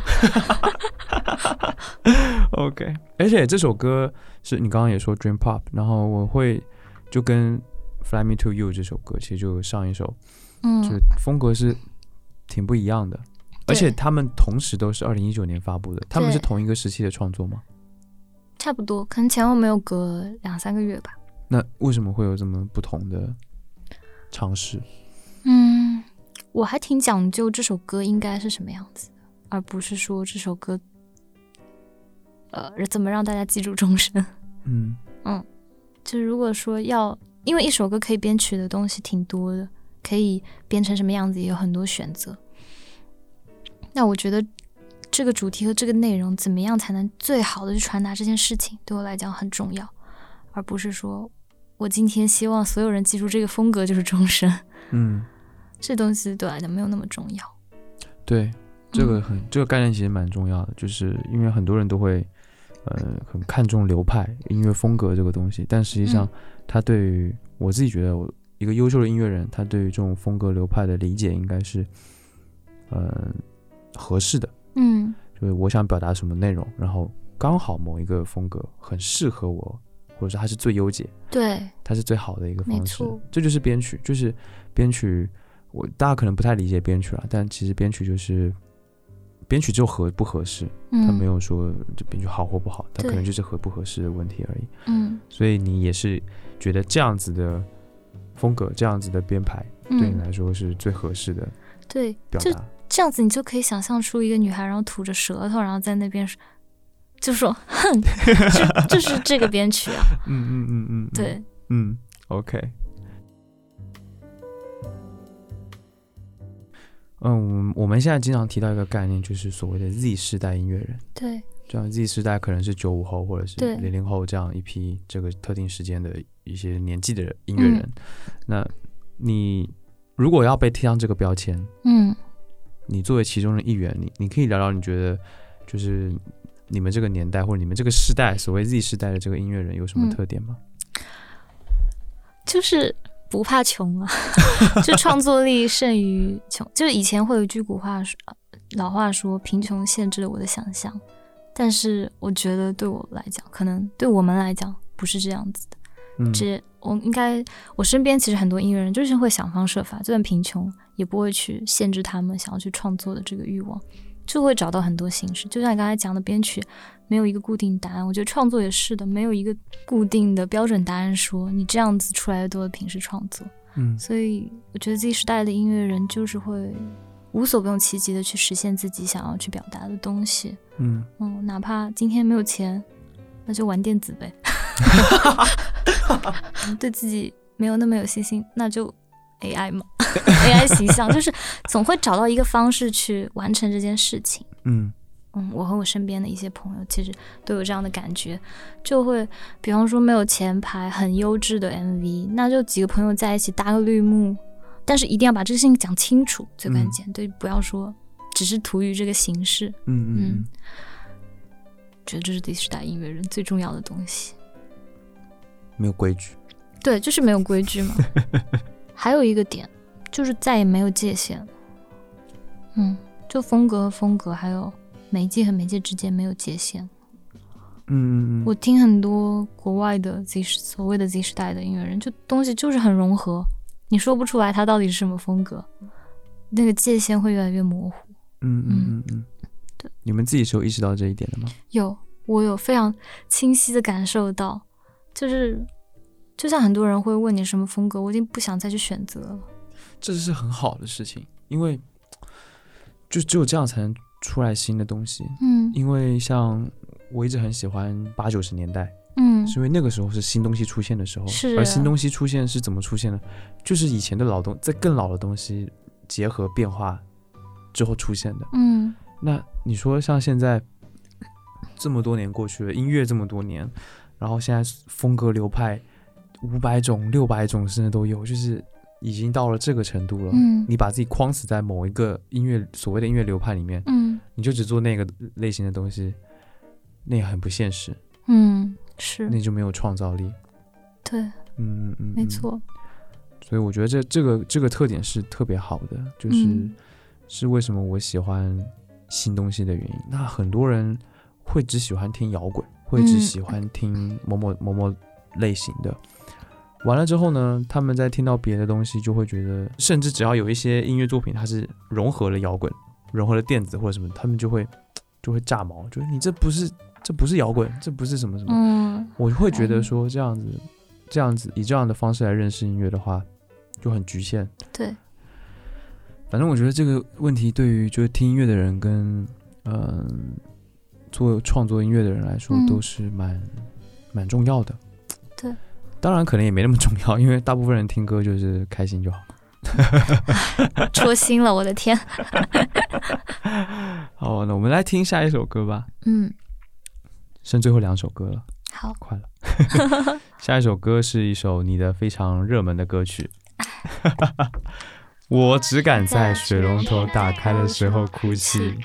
，OK。而且这首歌是你刚刚也说 Dream Pop，然后我会就跟 Fly Me to You 这首歌，其实就上一首，就是嗯，风格是挺不一样的，而且他们同时都是二零一九年发布的，他们是同一个时期的创作吗？差不多，可能前后没有隔两三个月吧。那为什么会有这么不同的尝试？嗯，我还挺讲究这首歌应该是什么样子的，而不是说这首歌，呃，怎么让大家记住终身。嗯嗯就如果说要，因为一首歌可以编曲的东西挺多的，可以编成什么样子也有很多选择。那我觉得这个主题和这个内容怎么样才能最好的去传达这件事情，对我来讲很重要，而不是说我今天希望所有人记住这个风格就是终身，嗯，(laughs) 这东西对我来讲没有那么重要。对，这个嗯。很、这个概念其实蛮重要的，就是因为很多人都会呃很看重流派音乐风格这个东西，但实际上嗯。他对于我自己觉得我一个优秀的音乐人，他对于这种风格流派的理解应该是呃合适的，嗯就是我想表达什么内容，然后刚好某一个风格很适合我，或者说它是最优解，对，它是最好的一个方式。这就是编曲，就是编曲。我大家可能不太理解编曲了，但其实编曲就是编曲就合不合适，嗯，它没有说这编曲好或不好，它可能就是合不合适的问题而已。嗯所以你也是觉得这样子的风格、这样子的编排，对你嗯，来说是最合适的对，表达。这样子，你就可以想象出一个女孩，然后吐着舌头，然后在那边就说哼，就就是这个编曲啊，嗯嗯嗯嗯，嗯对，嗯，OK。嗯，我们现在经常提到一个概念，就是所谓的 Z 世代音乐人。对，这样 Z 世代可能是九五后或者是对。零零后这样一批这个特定时间的一些年纪的人音乐人。嗯。那你如果要被贴上这个标签，嗯你作为其中的一员，你你可以聊聊你觉得就是你们这个年代或者你们这个世代所谓 Z 世代的这个音乐人有什么嗯特点吗？就是不怕穷啊，(laughs) 就创作力胜于穷。就是以前会有一句古话说，老话说贫穷限制了我的想象，但是我觉得对我来讲，可能对我们来讲不是这样子的。嗯这我应该，我身边其实很多音乐人就是会想方设法，就算贫穷，也不会去限制他们想要去创作的这个欲望，就会找到很多形式。就像你刚才讲的，编曲没有一个固定答案，我觉得创作也是的，没有一个固定的标准答案说你这样子出来的都是平时创作。嗯所以我觉得 Z 时代的音乐人就是会无所不用其极的去实现自己想要去表达的东西。嗯嗯，哪怕今天没有钱，那就玩电子呗。(laughs) (laughs) 对自己没有那么有信心，那就 AI 嘛，AI 形象就是总会找到一个方式去完成这件事情。嗯嗯，我和我身边的一些朋友其实都有这样的感觉，就会比方说没有前排很优质的 MV，那就几个朋友在一起搭个绿幕，但是一定要把这个事情讲清楚，最关键，对，不要说只是图于这个形式。嗯嗯嗯，觉得这是第十代音乐人最重要的东西。没有规矩。对，就是没有规矩嘛。(laughs) 还有一个点，就是再也没有界限。嗯，就风格和风格，还有媒介和媒介之间没有界限。嗯我听很多国外的 Z 时所谓的 Z 时代的音乐人，就东西就是很融合，你说不出来它到底是什么风格，那个界限会越来越模糊。嗯嗯嗯嗯，对，你们自己是有意识到这一点的吗？有，我有非常清晰的感受到，就是就像很多人会问你什么风格，我已经不想再去选择了。这是很好的事情，因为就只有这样才能出来新的东西。嗯因为像我一直很喜欢八九十年代，嗯是因为那个时候是新东西出现的时候，是而新东西出现是怎么出现的？就是以前的老东，在更老的东西结合变化之后出现的。嗯那你说像现在这么多年过去了，音乐这么多年，然后现在风格流派五百种、六百种甚至都有，就是已经到了这个程度了。嗯你把自己框死在某一个音乐所谓的音乐流派里面，嗯你就只做那个类型的东西，那也很不现实，嗯，是那就没有创造力。对，嗯嗯嗯，没错。所以我觉得这这个这个特点是特别好的，就是、嗯是为什么我喜欢新东西的原因。那很多人会只喜欢听摇滚，会只嗯喜欢听某某某某类型的。完了之后呢，他们在听到别的东西，就会觉得，甚至只要有一些音乐作品，它是融合了摇滚、融合了电子或者什么，他们就会就会炸毛，就是你这不是这不是摇滚，这不是什么什么。嗯我会觉得说这样子，这样子以这样的方式来认识音乐的话，就很局限。对，反正我觉得这个问题对于就是听音乐的人跟嗯、做创作音乐的人来说嗯都是蛮蛮重要的。对，当然可能也没那么重要，因为大部分人听歌就是开心就好。(laughs) 戳心了，我的天。(laughs) 好，那我们来听下一首歌吧，嗯，剩最后两首歌了，好，快了。(laughs) 下一首歌是一首你的非常热门的歌曲。我只敢在水龙头打开的时候哭泣。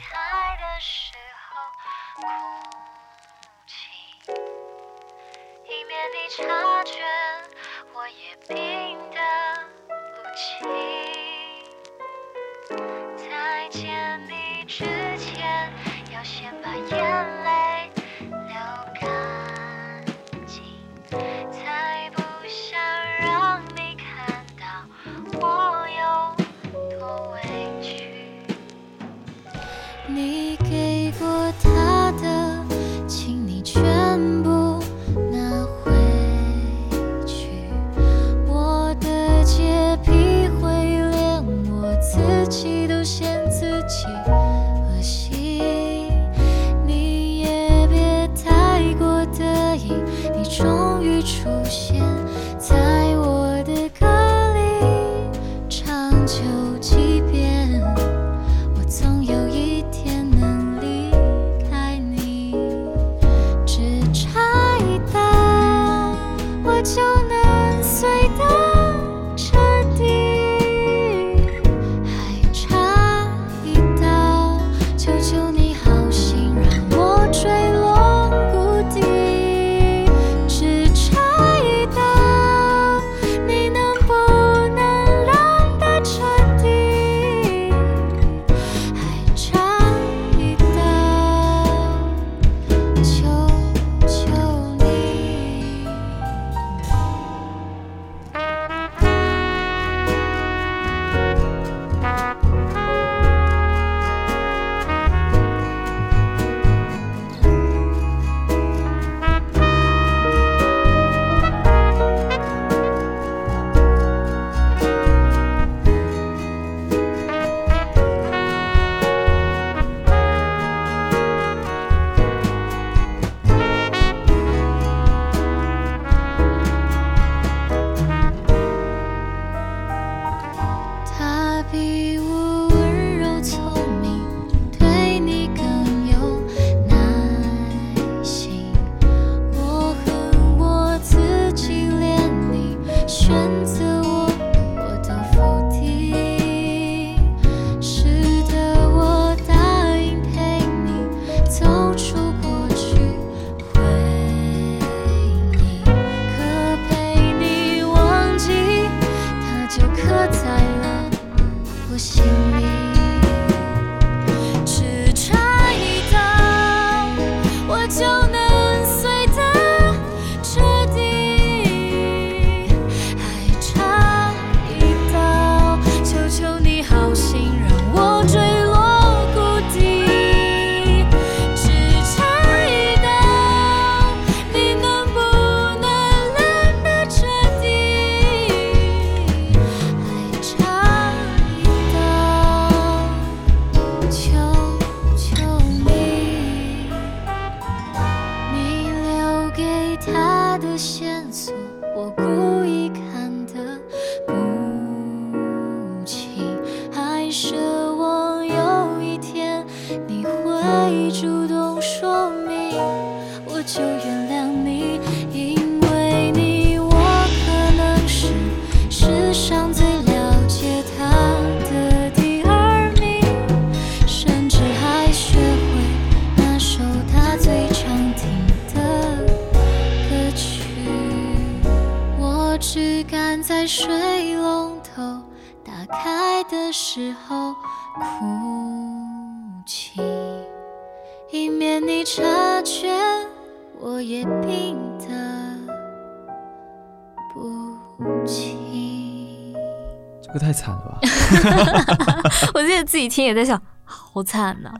己听也在想，好惨呐、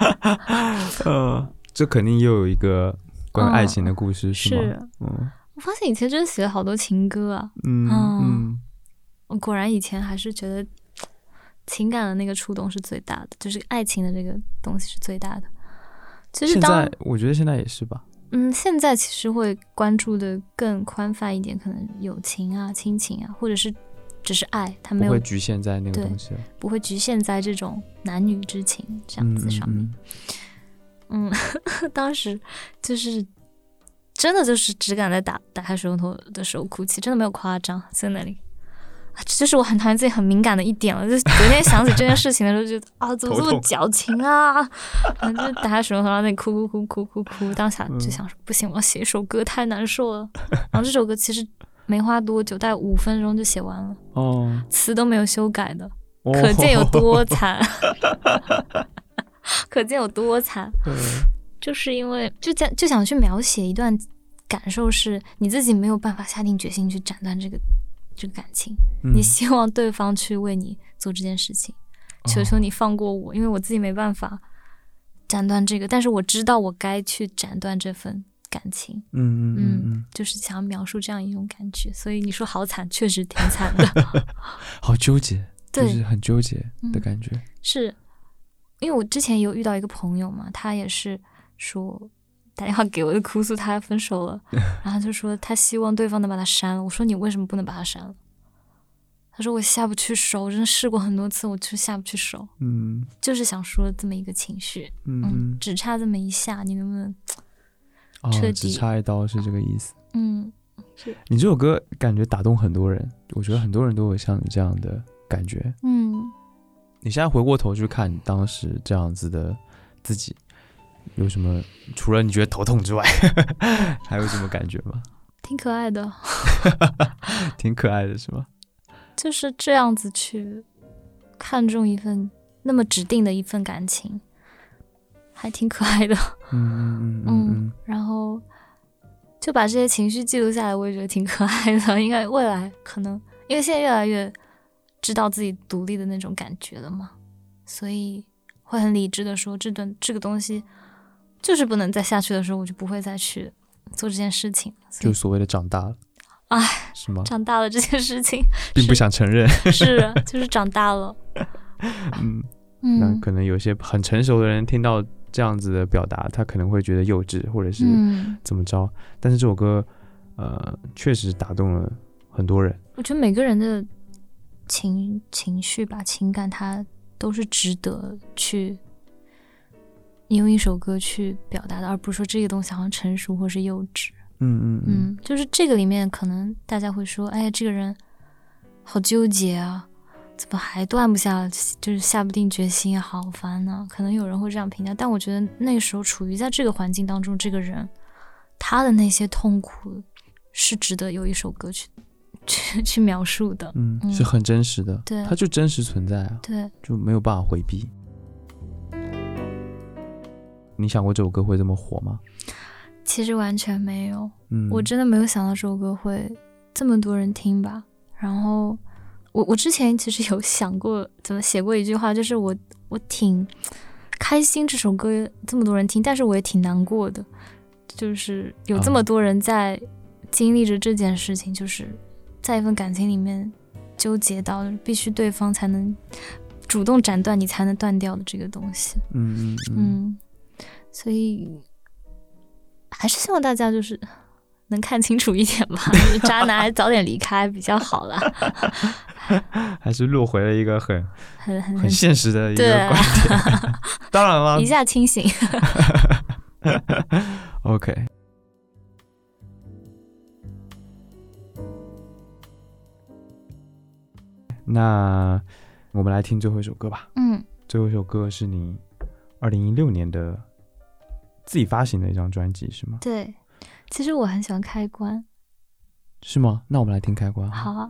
(laughs) 呃，这肯定又有一个关于爱情的故事，是吗？是嗯我发现以前真的写了好多情歌啊，嗯嗯果然以前还是觉得情感的那个触动是最大的，就是爱情的这个东西是最大的。其实现当在我觉得现在也是吧。嗯，现在其实会关注的更宽泛一点，可能友情啊、亲情啊，或者是只是爱，它没有不会局限在那个东西。不会局限在这种男女之情这样子上面。嗯嗯，(laughs) 当时就是真的就是只敢在打打开水龙头的时候哭泣，真的没有夸张，在那里。就是我很讨厌自己很敏感的一点了。(laughs) 就昨天想起这件事情的时候，就啊，怎么这么矫情啊？然 (laughs) 后就打开水龙头，然后那里哭哭哭哭哭哭，当下嗯就想说，不行，我要写一首歌，太难受了。然后这首歌其实没花多久，大概五分钟就写完了，哦，词都没有修改的。哦可见有多 (laughs) 惨，可见有多惨。嗯 (laughs) 就是因为就在就想去描写一段感受，是你自己没有办法下定决心去斩断这个这个感情，嗯 (laughs) 你希望对方去为你做这件事情，求求你放过我，因为我自己没办法斩断这个，但是我知道我该去斩断这份感情。嗯嗯嗯嗯嗯，，就是想要描述这样一种感觉，所以你说好惨，确实挺惨的。(laughs) 好纠结，就对是很纠结的嗯感觉。是因为我之前有遇到一个朋友嘛，他也是说打电话给我就哭诉他分手了，(laughs) 然后就说他希望对方能把他删了。我说你为什么不能把他删了？他说我下不去手，我真的试过很多次，我就下不去手，嗯就是想说这么一个情绪，嗯，只差这么一下，你能不能？哦彻，只底差一刀是这个意思。嗯，是你这首歌感觉打动很多人，我觉得很多人都有像你这样的感觉。嗯，你现在回过头去看你当时这样子的自己，有什么除了你觉得头痛之外，(laughs) 还有什么感觉吗？(laughs) 挺可爱的，(laughs) 挺可爱的是吗？就是这样子去看重一份那么指定的一份感情，还挺可爱的。嗯嗯嗯嗯嗯然后就把这些情绪记录下来，我也觉得挺可爱的。(laughs) 应该未来可能，因为现在越来越知道自己独立的那种感觉了嘛，所以会很理智的说，这段这个东西就是不能再下去的时候，我就不会再去做这件事情。所就所谓的长大了，哎，是吗？长大了这件事情并不想承认。是就是长大了，(laughs) 嗯，那嗯可能有些很成熟的人听到这样子的表达，他可能会觉得幼稚，或者是嗯，怎么着。但是这首歌，呃，确实打动了很多人。我觉得每个人的情情绪吧，情感，它都是值得去你用一首歌去表达的，而不是说这个东西好像成熟或是幼稚。嗯嗯嗯嗯，就是这个里面可能大家会说，哎，这个人好纠结啊，怎么还断不下，就是下不定决心啊，好烦呐、可能有人会这样评价，但我觉得那时候处于在这个环境当中，这个人他的那些痛苦是值得有一首歌去去去描述的。嗯，嗯是很真实的，对它就真实存在啊，对，就没有办法回避。你想过这首歌会这么火吗？其实完全没有，嗯，我真的没有想到这首歌会这么多人听吧。然后我我之前其实有想过，怎么写过一句话，就是我我挺开心这首歌这么多人听，但是我也挺难过的，就是有这么啊多人在经历着这件事情，就是在一份感情里面纠结到必须对方才能主动斩断你才能断掉的这个东西。嗯嗯嗯嗯，所以还是希望大家就是能看清楚一点吧。(laughs) 渣男还是早点离开比较好啦。(laughs) 还是落回了一个很很很很现实的一个观点。(laughs) 当然了一下清醒。(laughs) OK。那我们来听最后一首歌吧。嗯，最后一首歌是你二零一六年的自己发行的一张专辑是吗？对。其实我很喜欢开关。是吗？那我们来听开关。好啊。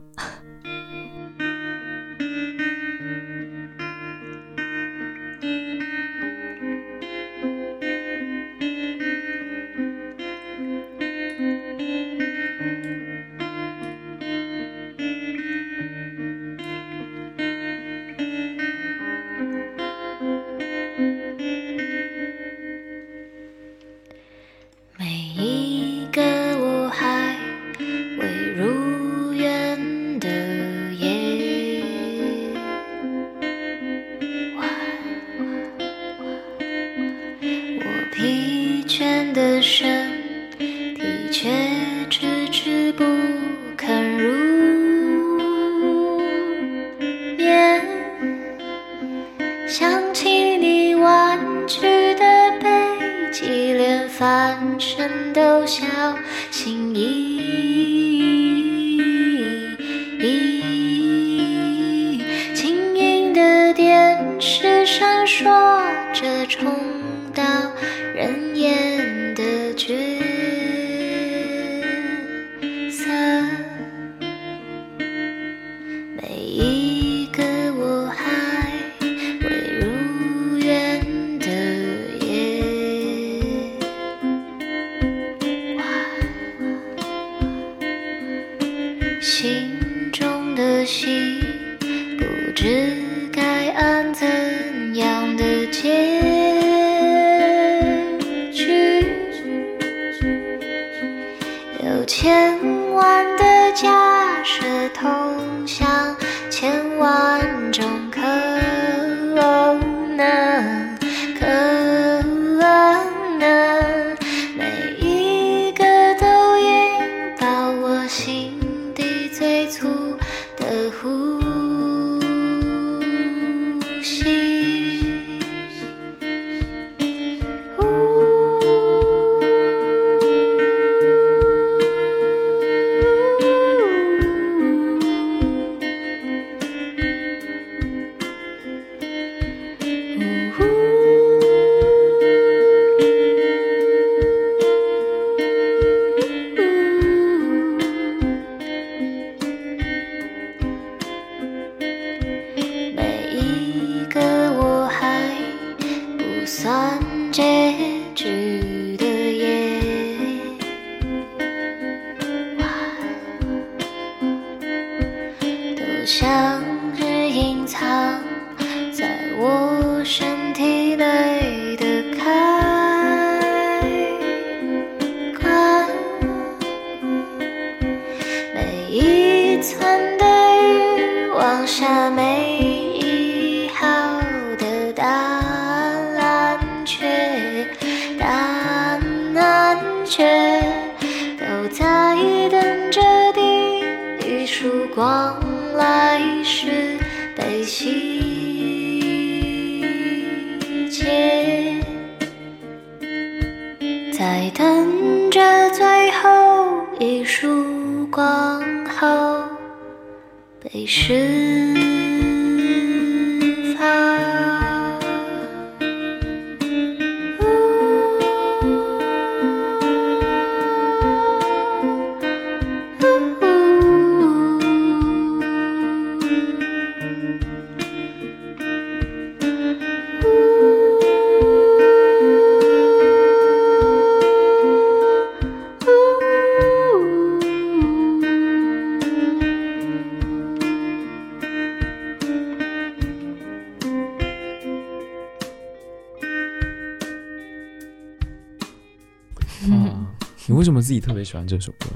欢这首歌？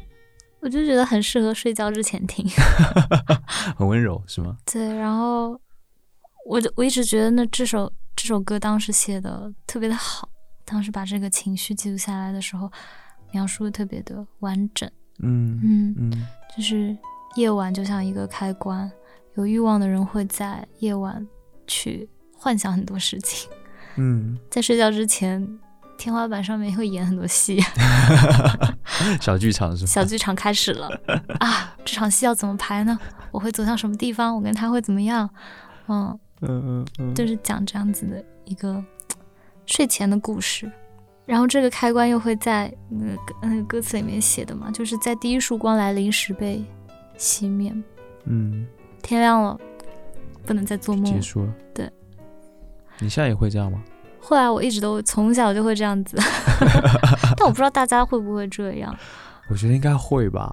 (laughs) 我就觉得很适合睡觉之前听。(laughs) 很温柔是吗？(laughs) 对，然后我就我一直觉得那这首这首歌当时写的特别的好，当时把这个情绪记录下来的时候，描述的特别的完整。嗯嗯，嗯就是夜晚就像一个开关，有欲望的人会在夜晚去幻想很多事情，嗯，在睡觉之前，天花板上面会演很多戏，(laughs) 小剧场是吗？小剧场开始了 (laughs) 啊！这场戏要怎么排呢？我会走向什么地方？我跟他会怎么样？嗯，嗯嗯嗯，就是讲这样子的一个睡前的故事。然后这个开关又会在那个歌那个歌词里面写的嘛，就是在第一束光来临时被熄灭，嗯，天亮了，不能再做梦。结束了。对，你现在也会这样吗？后来我一直都从小就会这样子，(laughs) 但我不知道大家会不会这样。(laughs) 我觉得应该会吧。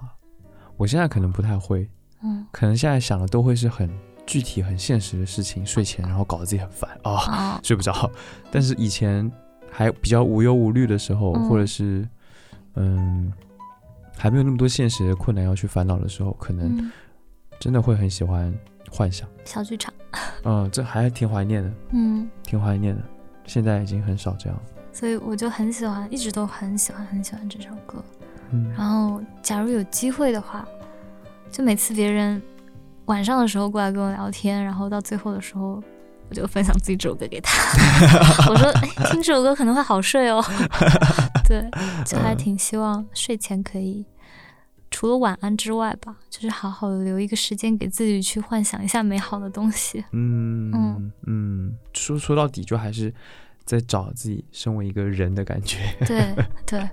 我现在可能不太会，嗯可能现在想的都会是很具体、很现实的事情，睡前然后搞得自己很烦啊、啊，(laughs) 睡不着。但是以前还比较无忧无虑的时候，嗯或者是嗯还没有那么多现实的困难要去烦恼的时候，可能嗯，真的会很喜欢幻想。小剧场，嗯，这还挺怀念的，嗯，挺怀念的。现在已经很少这样。所以我就很喜欢，一直都很喜欢很喜欢这首歌。嗯然后，假如有机会的话，就每次别人晚上的时候过来跟我聊天，然后到最后的时候，我就分享自己这首歌给他。(laughs) 我说，哎，听这首歌可能会好睡哦。对，就还挺希望睡前可以，除了晚安之外吧，就是好好的留一个时间给自己去幻想一下美好的东西。嗯嗯嗯，说说到底，就还是在找自己身为一个人的感觉。对对，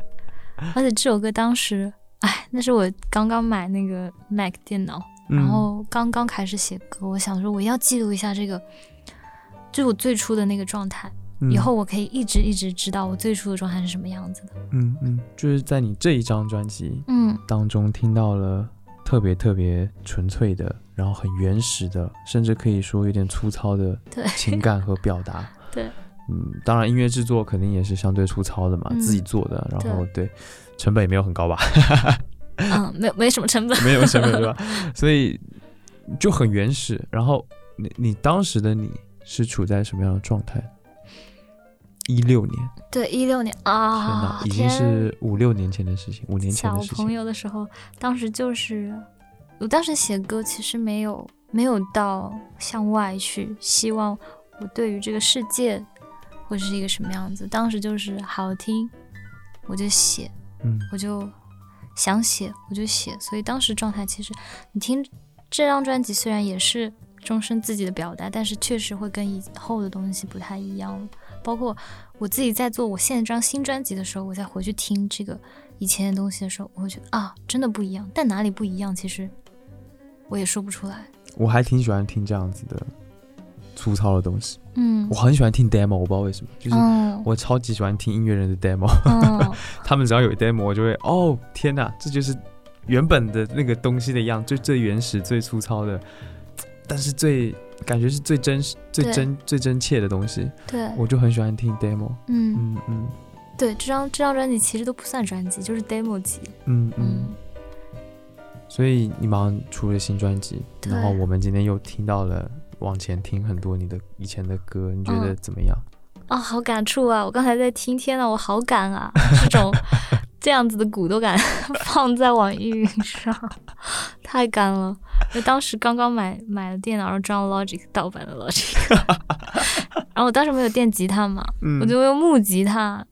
而且这首歌当时，哎，那是我刚刚买那个 Mac 电脑，然嗯后刚刚开始写歌，我想说我要记录一下这个，就是我最初的那个状态，嗯以后我可以一直一直知道我最初的状态是什么样子的。嗯嗯，就是在你这一张专辑嗯当中听到了特别特别纯粹的，然后很原始的，甚至可以说有点粗糙的情感和表达。(laughs) 对，嗯，当然音乐制作肯定也是相对粗糙的嘛，嗯自己做的，然后对成本也没有很高吧，嗯，没有没什么成本。(laughs) 没有成本对吧？(laughs) 所以就很原始。然后你你当时的你是处在什么样的状态？一六年，对，一六年天哪啊，，已经是五六年前的事情，五年前小朋的事情。友的时候，当时就是我当时写歌，其实没有没有到向外去，希望我对于这个世界会是一个什么样子。当时就是好听，我就写，嗯我就想写，我就写。所以当时状态其实，你听这张专辑虽然也是终身自己的表达，但是确实会跟以后的东西不太一样了。包括我自己在做我现在这张新专辑的时候，我再回去听这个以前的东西的时候，我会觉得啊，真的不一样。但哪里不一样，其实我也说不出来。我还挺喜欢听这样子的粗糙的东西。嗯我很喜欢听 demo，我不知道为什么，就是嗯我超级喜欢听音乐人的 demo。嗯 (laughs) 他们只要有 demo，我就会哦天哪，这就是原本的那个东西的样，最最原始、最粗糙的，但是最感觉是最真实、最真、最真切的东西。对，我就很喜欢听 demo。嗯嗯嗯对，这张这张专辑其实都不算专辑，就是 demo 集。嗯嗯。嗯所以你马上出了新专辑，然后我们今天又听到了往前听很多你的以前的歌，你觉得嗯怎么样？啊、好感触啊！我刚才在听，天呐，我好感啊！这种这样子的鼓都敢放在网易云上，(laughs) 太干了。就当时刚刚买买了电脑，然后装了 Logic 盗版的 Logic，(laughs) 然后我当时没有电吉他嘛，嗯我就用木吉他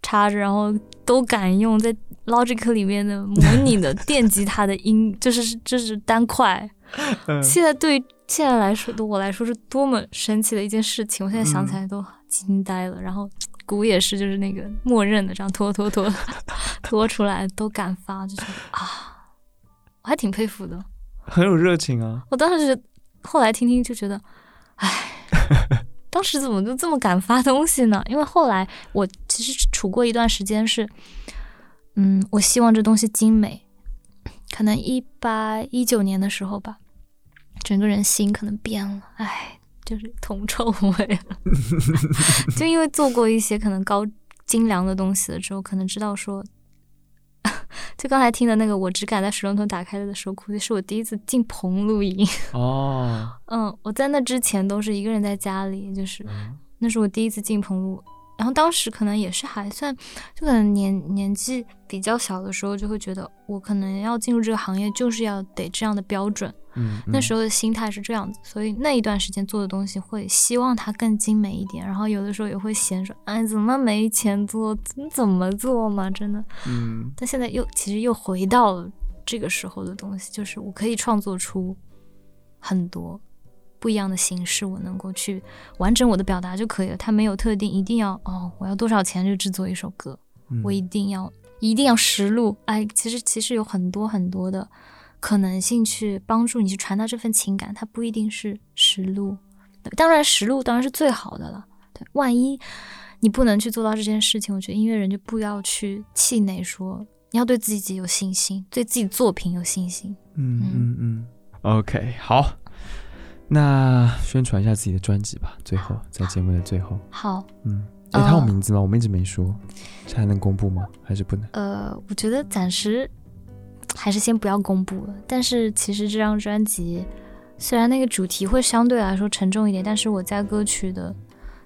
插着，然后都敢用在 Logic 里面的模拟的电吉他的音，(laughs) 就是就是单块。嗯现在对于现在来说，对我来说是多么神奇的一件事情，我现在想起来都惊呆了。然后鼓也是，就是那个默认的这样拖拖拖 (laughs) 拖出来，都敢发，就觉得啊，我还挺佩服的。很有热情啊。我当时后来听听就觉得，唉，(laughs) 当时怎么就这么敢发东西呢？因为后来我其实处过一段时间是，嗯，我希望这东西精美，可能一八一九年的时候吧，整个人心可能变了，唉，就是铜臭味，(laughs) 就因为做过一些可能高精良的东西了之后，可能知道说。(laughs) 就刚才听的那个，我只敢在水龙头打开的时候哭，是我第一次进棚录音。哦，嗯，我在那之前都是一个人在家里，就是那是我第一次进棚录，然后当时可能也是还算，就可能年年纪比较小的时候，就会觉得我可能要进入这个行业，就是要得这样的标准。嗯，那时候候的心态是这样子，所以那一段时间做的东西会希望它更精美一点，然后有的时候也会嫌说，哎，怎么没钱做？怎怎么做嘛？真的。嗯但现在又其实又回到了这个时候的东西，就是我可以创作出很多不一样的形式，我能够去完整我的表达就可以了。它没有特定一定要哦，我要多少钱就制作一首歌，嗯我一定要一定要实录。哎，其实其实有很多很多的可能性去帮助你去传达这份情感，它不一定是实录。当然，实录当然是最好的了。对，万一你不能去做到这件事情，我觉得音乐人就不要去气馁说，你要对自己有信心，对自己作品有信心。嗯嗯嗯，OK，好，那宣传一下自己的专辑吧，最后在节目的最后，好，嗯，哎，他有呃名字吗？我们一直没说，这还能公布吗？还是不能？呃，我觉得暂时还是先不要公布了。但是其实这张专辑虽然那个主题会相对来说沉重一点，但是我在歌曲的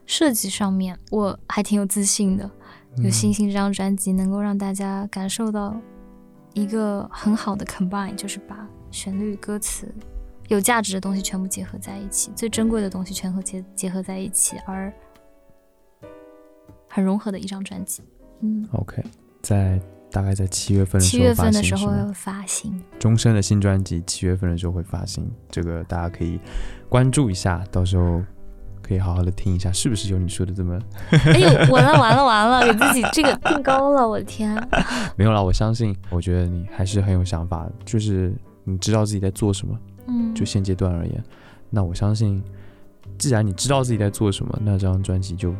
设计上面我还挺有自信的。有信心这张专辑能够让大家感受到一个很好的 combine，就是把旋律、歌词、有价值的东西全部结合在一起，最珍贵的东西全和结结合在一起，而很融合的一张专辑。嗯，OK，在大概在七月份的七时候发月份的时候要发行。终身的新专辑七月份的时候会发行，这个大家可以关注一下，到时候可以好好的听一下，是不是有你说的这么哎呦，完了完了完了，给自己这个定高了，我的天！没有啦？我相信，我觉得你还是很有想法，就是你知道自己在做什么。嗯，就现阶段而言，那我相信，既然你知道自己在做什么，那这张专辑就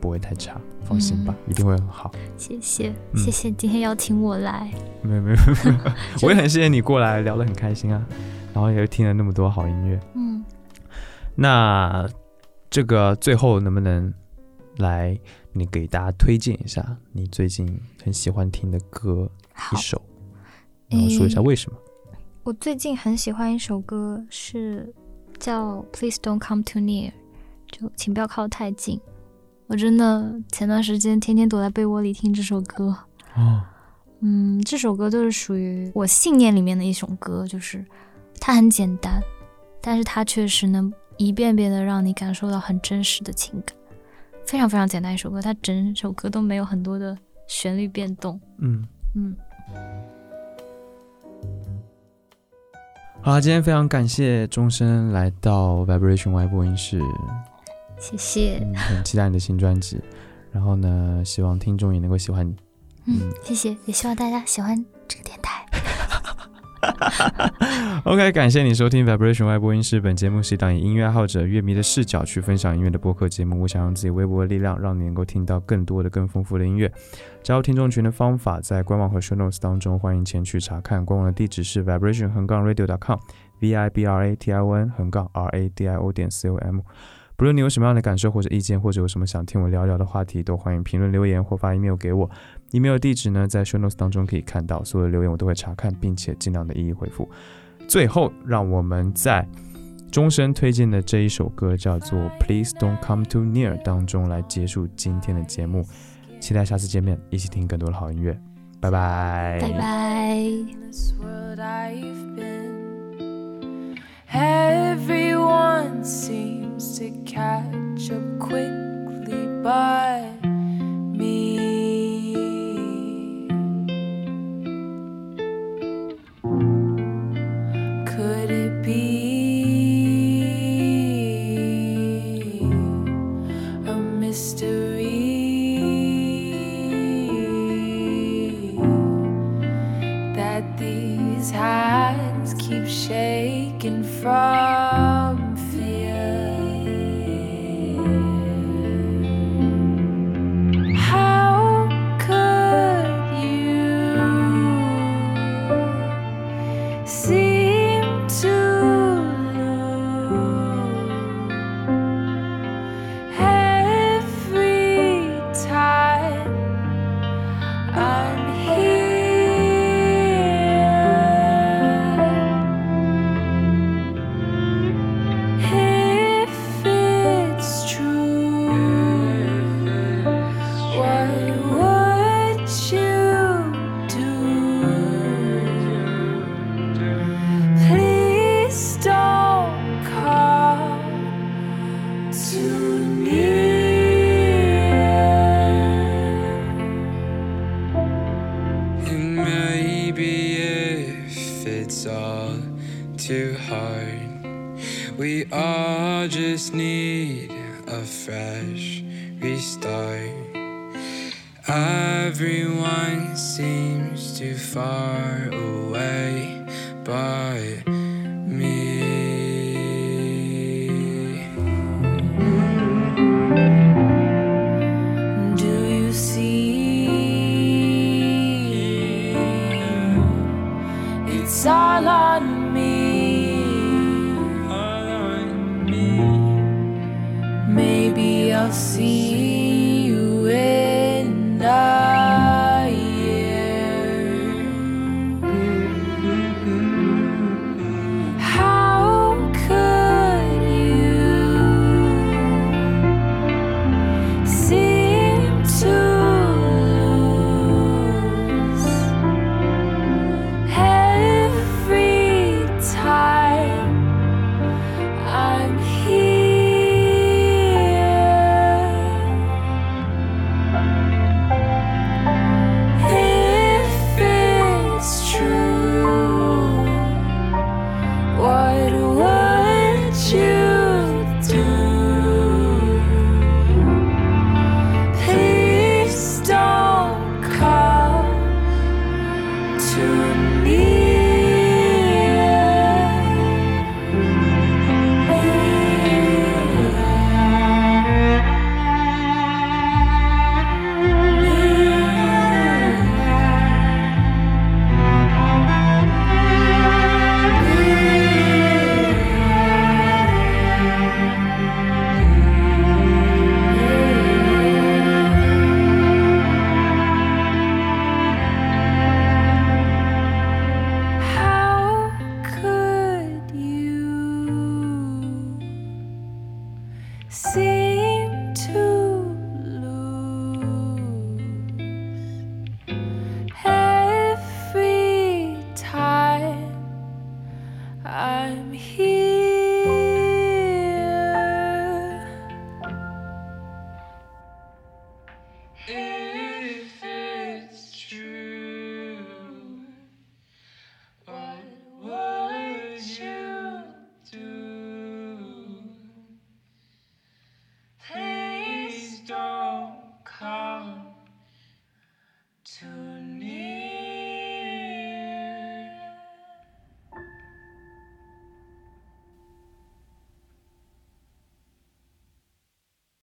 不会太差，放心吧，一定会很好。谢谢嗯谢谢今天邀请我来，没有没有没有，(laughs) 我也很谢谢你过来聊得很开心啊，然后也听了那么多好音乐。嗯，那这个最后能不能来你给大家推荐一下你最近很喜欢听的歌一，首，然后说一下为什么？我最近很喜欢一首歌，是叫《Please Don't Come Too Near》，就请不要靠太近。我真的前段时间天天躲在被窝里听这首歌。哦，嗯，这首歌就是属于我信念里面的一首歌，就是它很简单，但是它确实能一遍遍的让你感受到很真实的情感。非常非常简单一首歌，它整首歌都没有很多的旋律变动。嗯。嗯，好啦，今天非常感谢钟声来到 Vibration Y 播音室，谢谢，嗯，很期待你的新专辑。然后呢，希望听众也能够喜欢你。嗯，谢谢，也希望大家喜欢这个电台。(laughs) OK，感谢你收听 Vibration 外播音室。本节目是一档以音乐爱好者、乐迷的视角去分享音乐的播客节目。我想用自己微薄的力量，让你能够听到更多的、更丰富的音乐。加入听众群的方法在官网和 show notes 当中，欢迎前去查看。官网的地址是 vibration 横杠 radio.com，v i b r a t i o n 横杠 r a d i o 点 c o m。不论你有什么样的感受或者意见，或者有什么想听我聊聊的话题，都欢迎评论留言或发 email 给我。Email 地址呢，在 show notes 当中可以看到，所有的留言我都会查看，并且尽量的一一回复。最后，让我们在终身推荐的这一首歌叫做《Please Don't Come Too Near》当中来结束今天的节目。期待下次见面，一起听更多的好音乐。拜拜，拜拜。far Bye.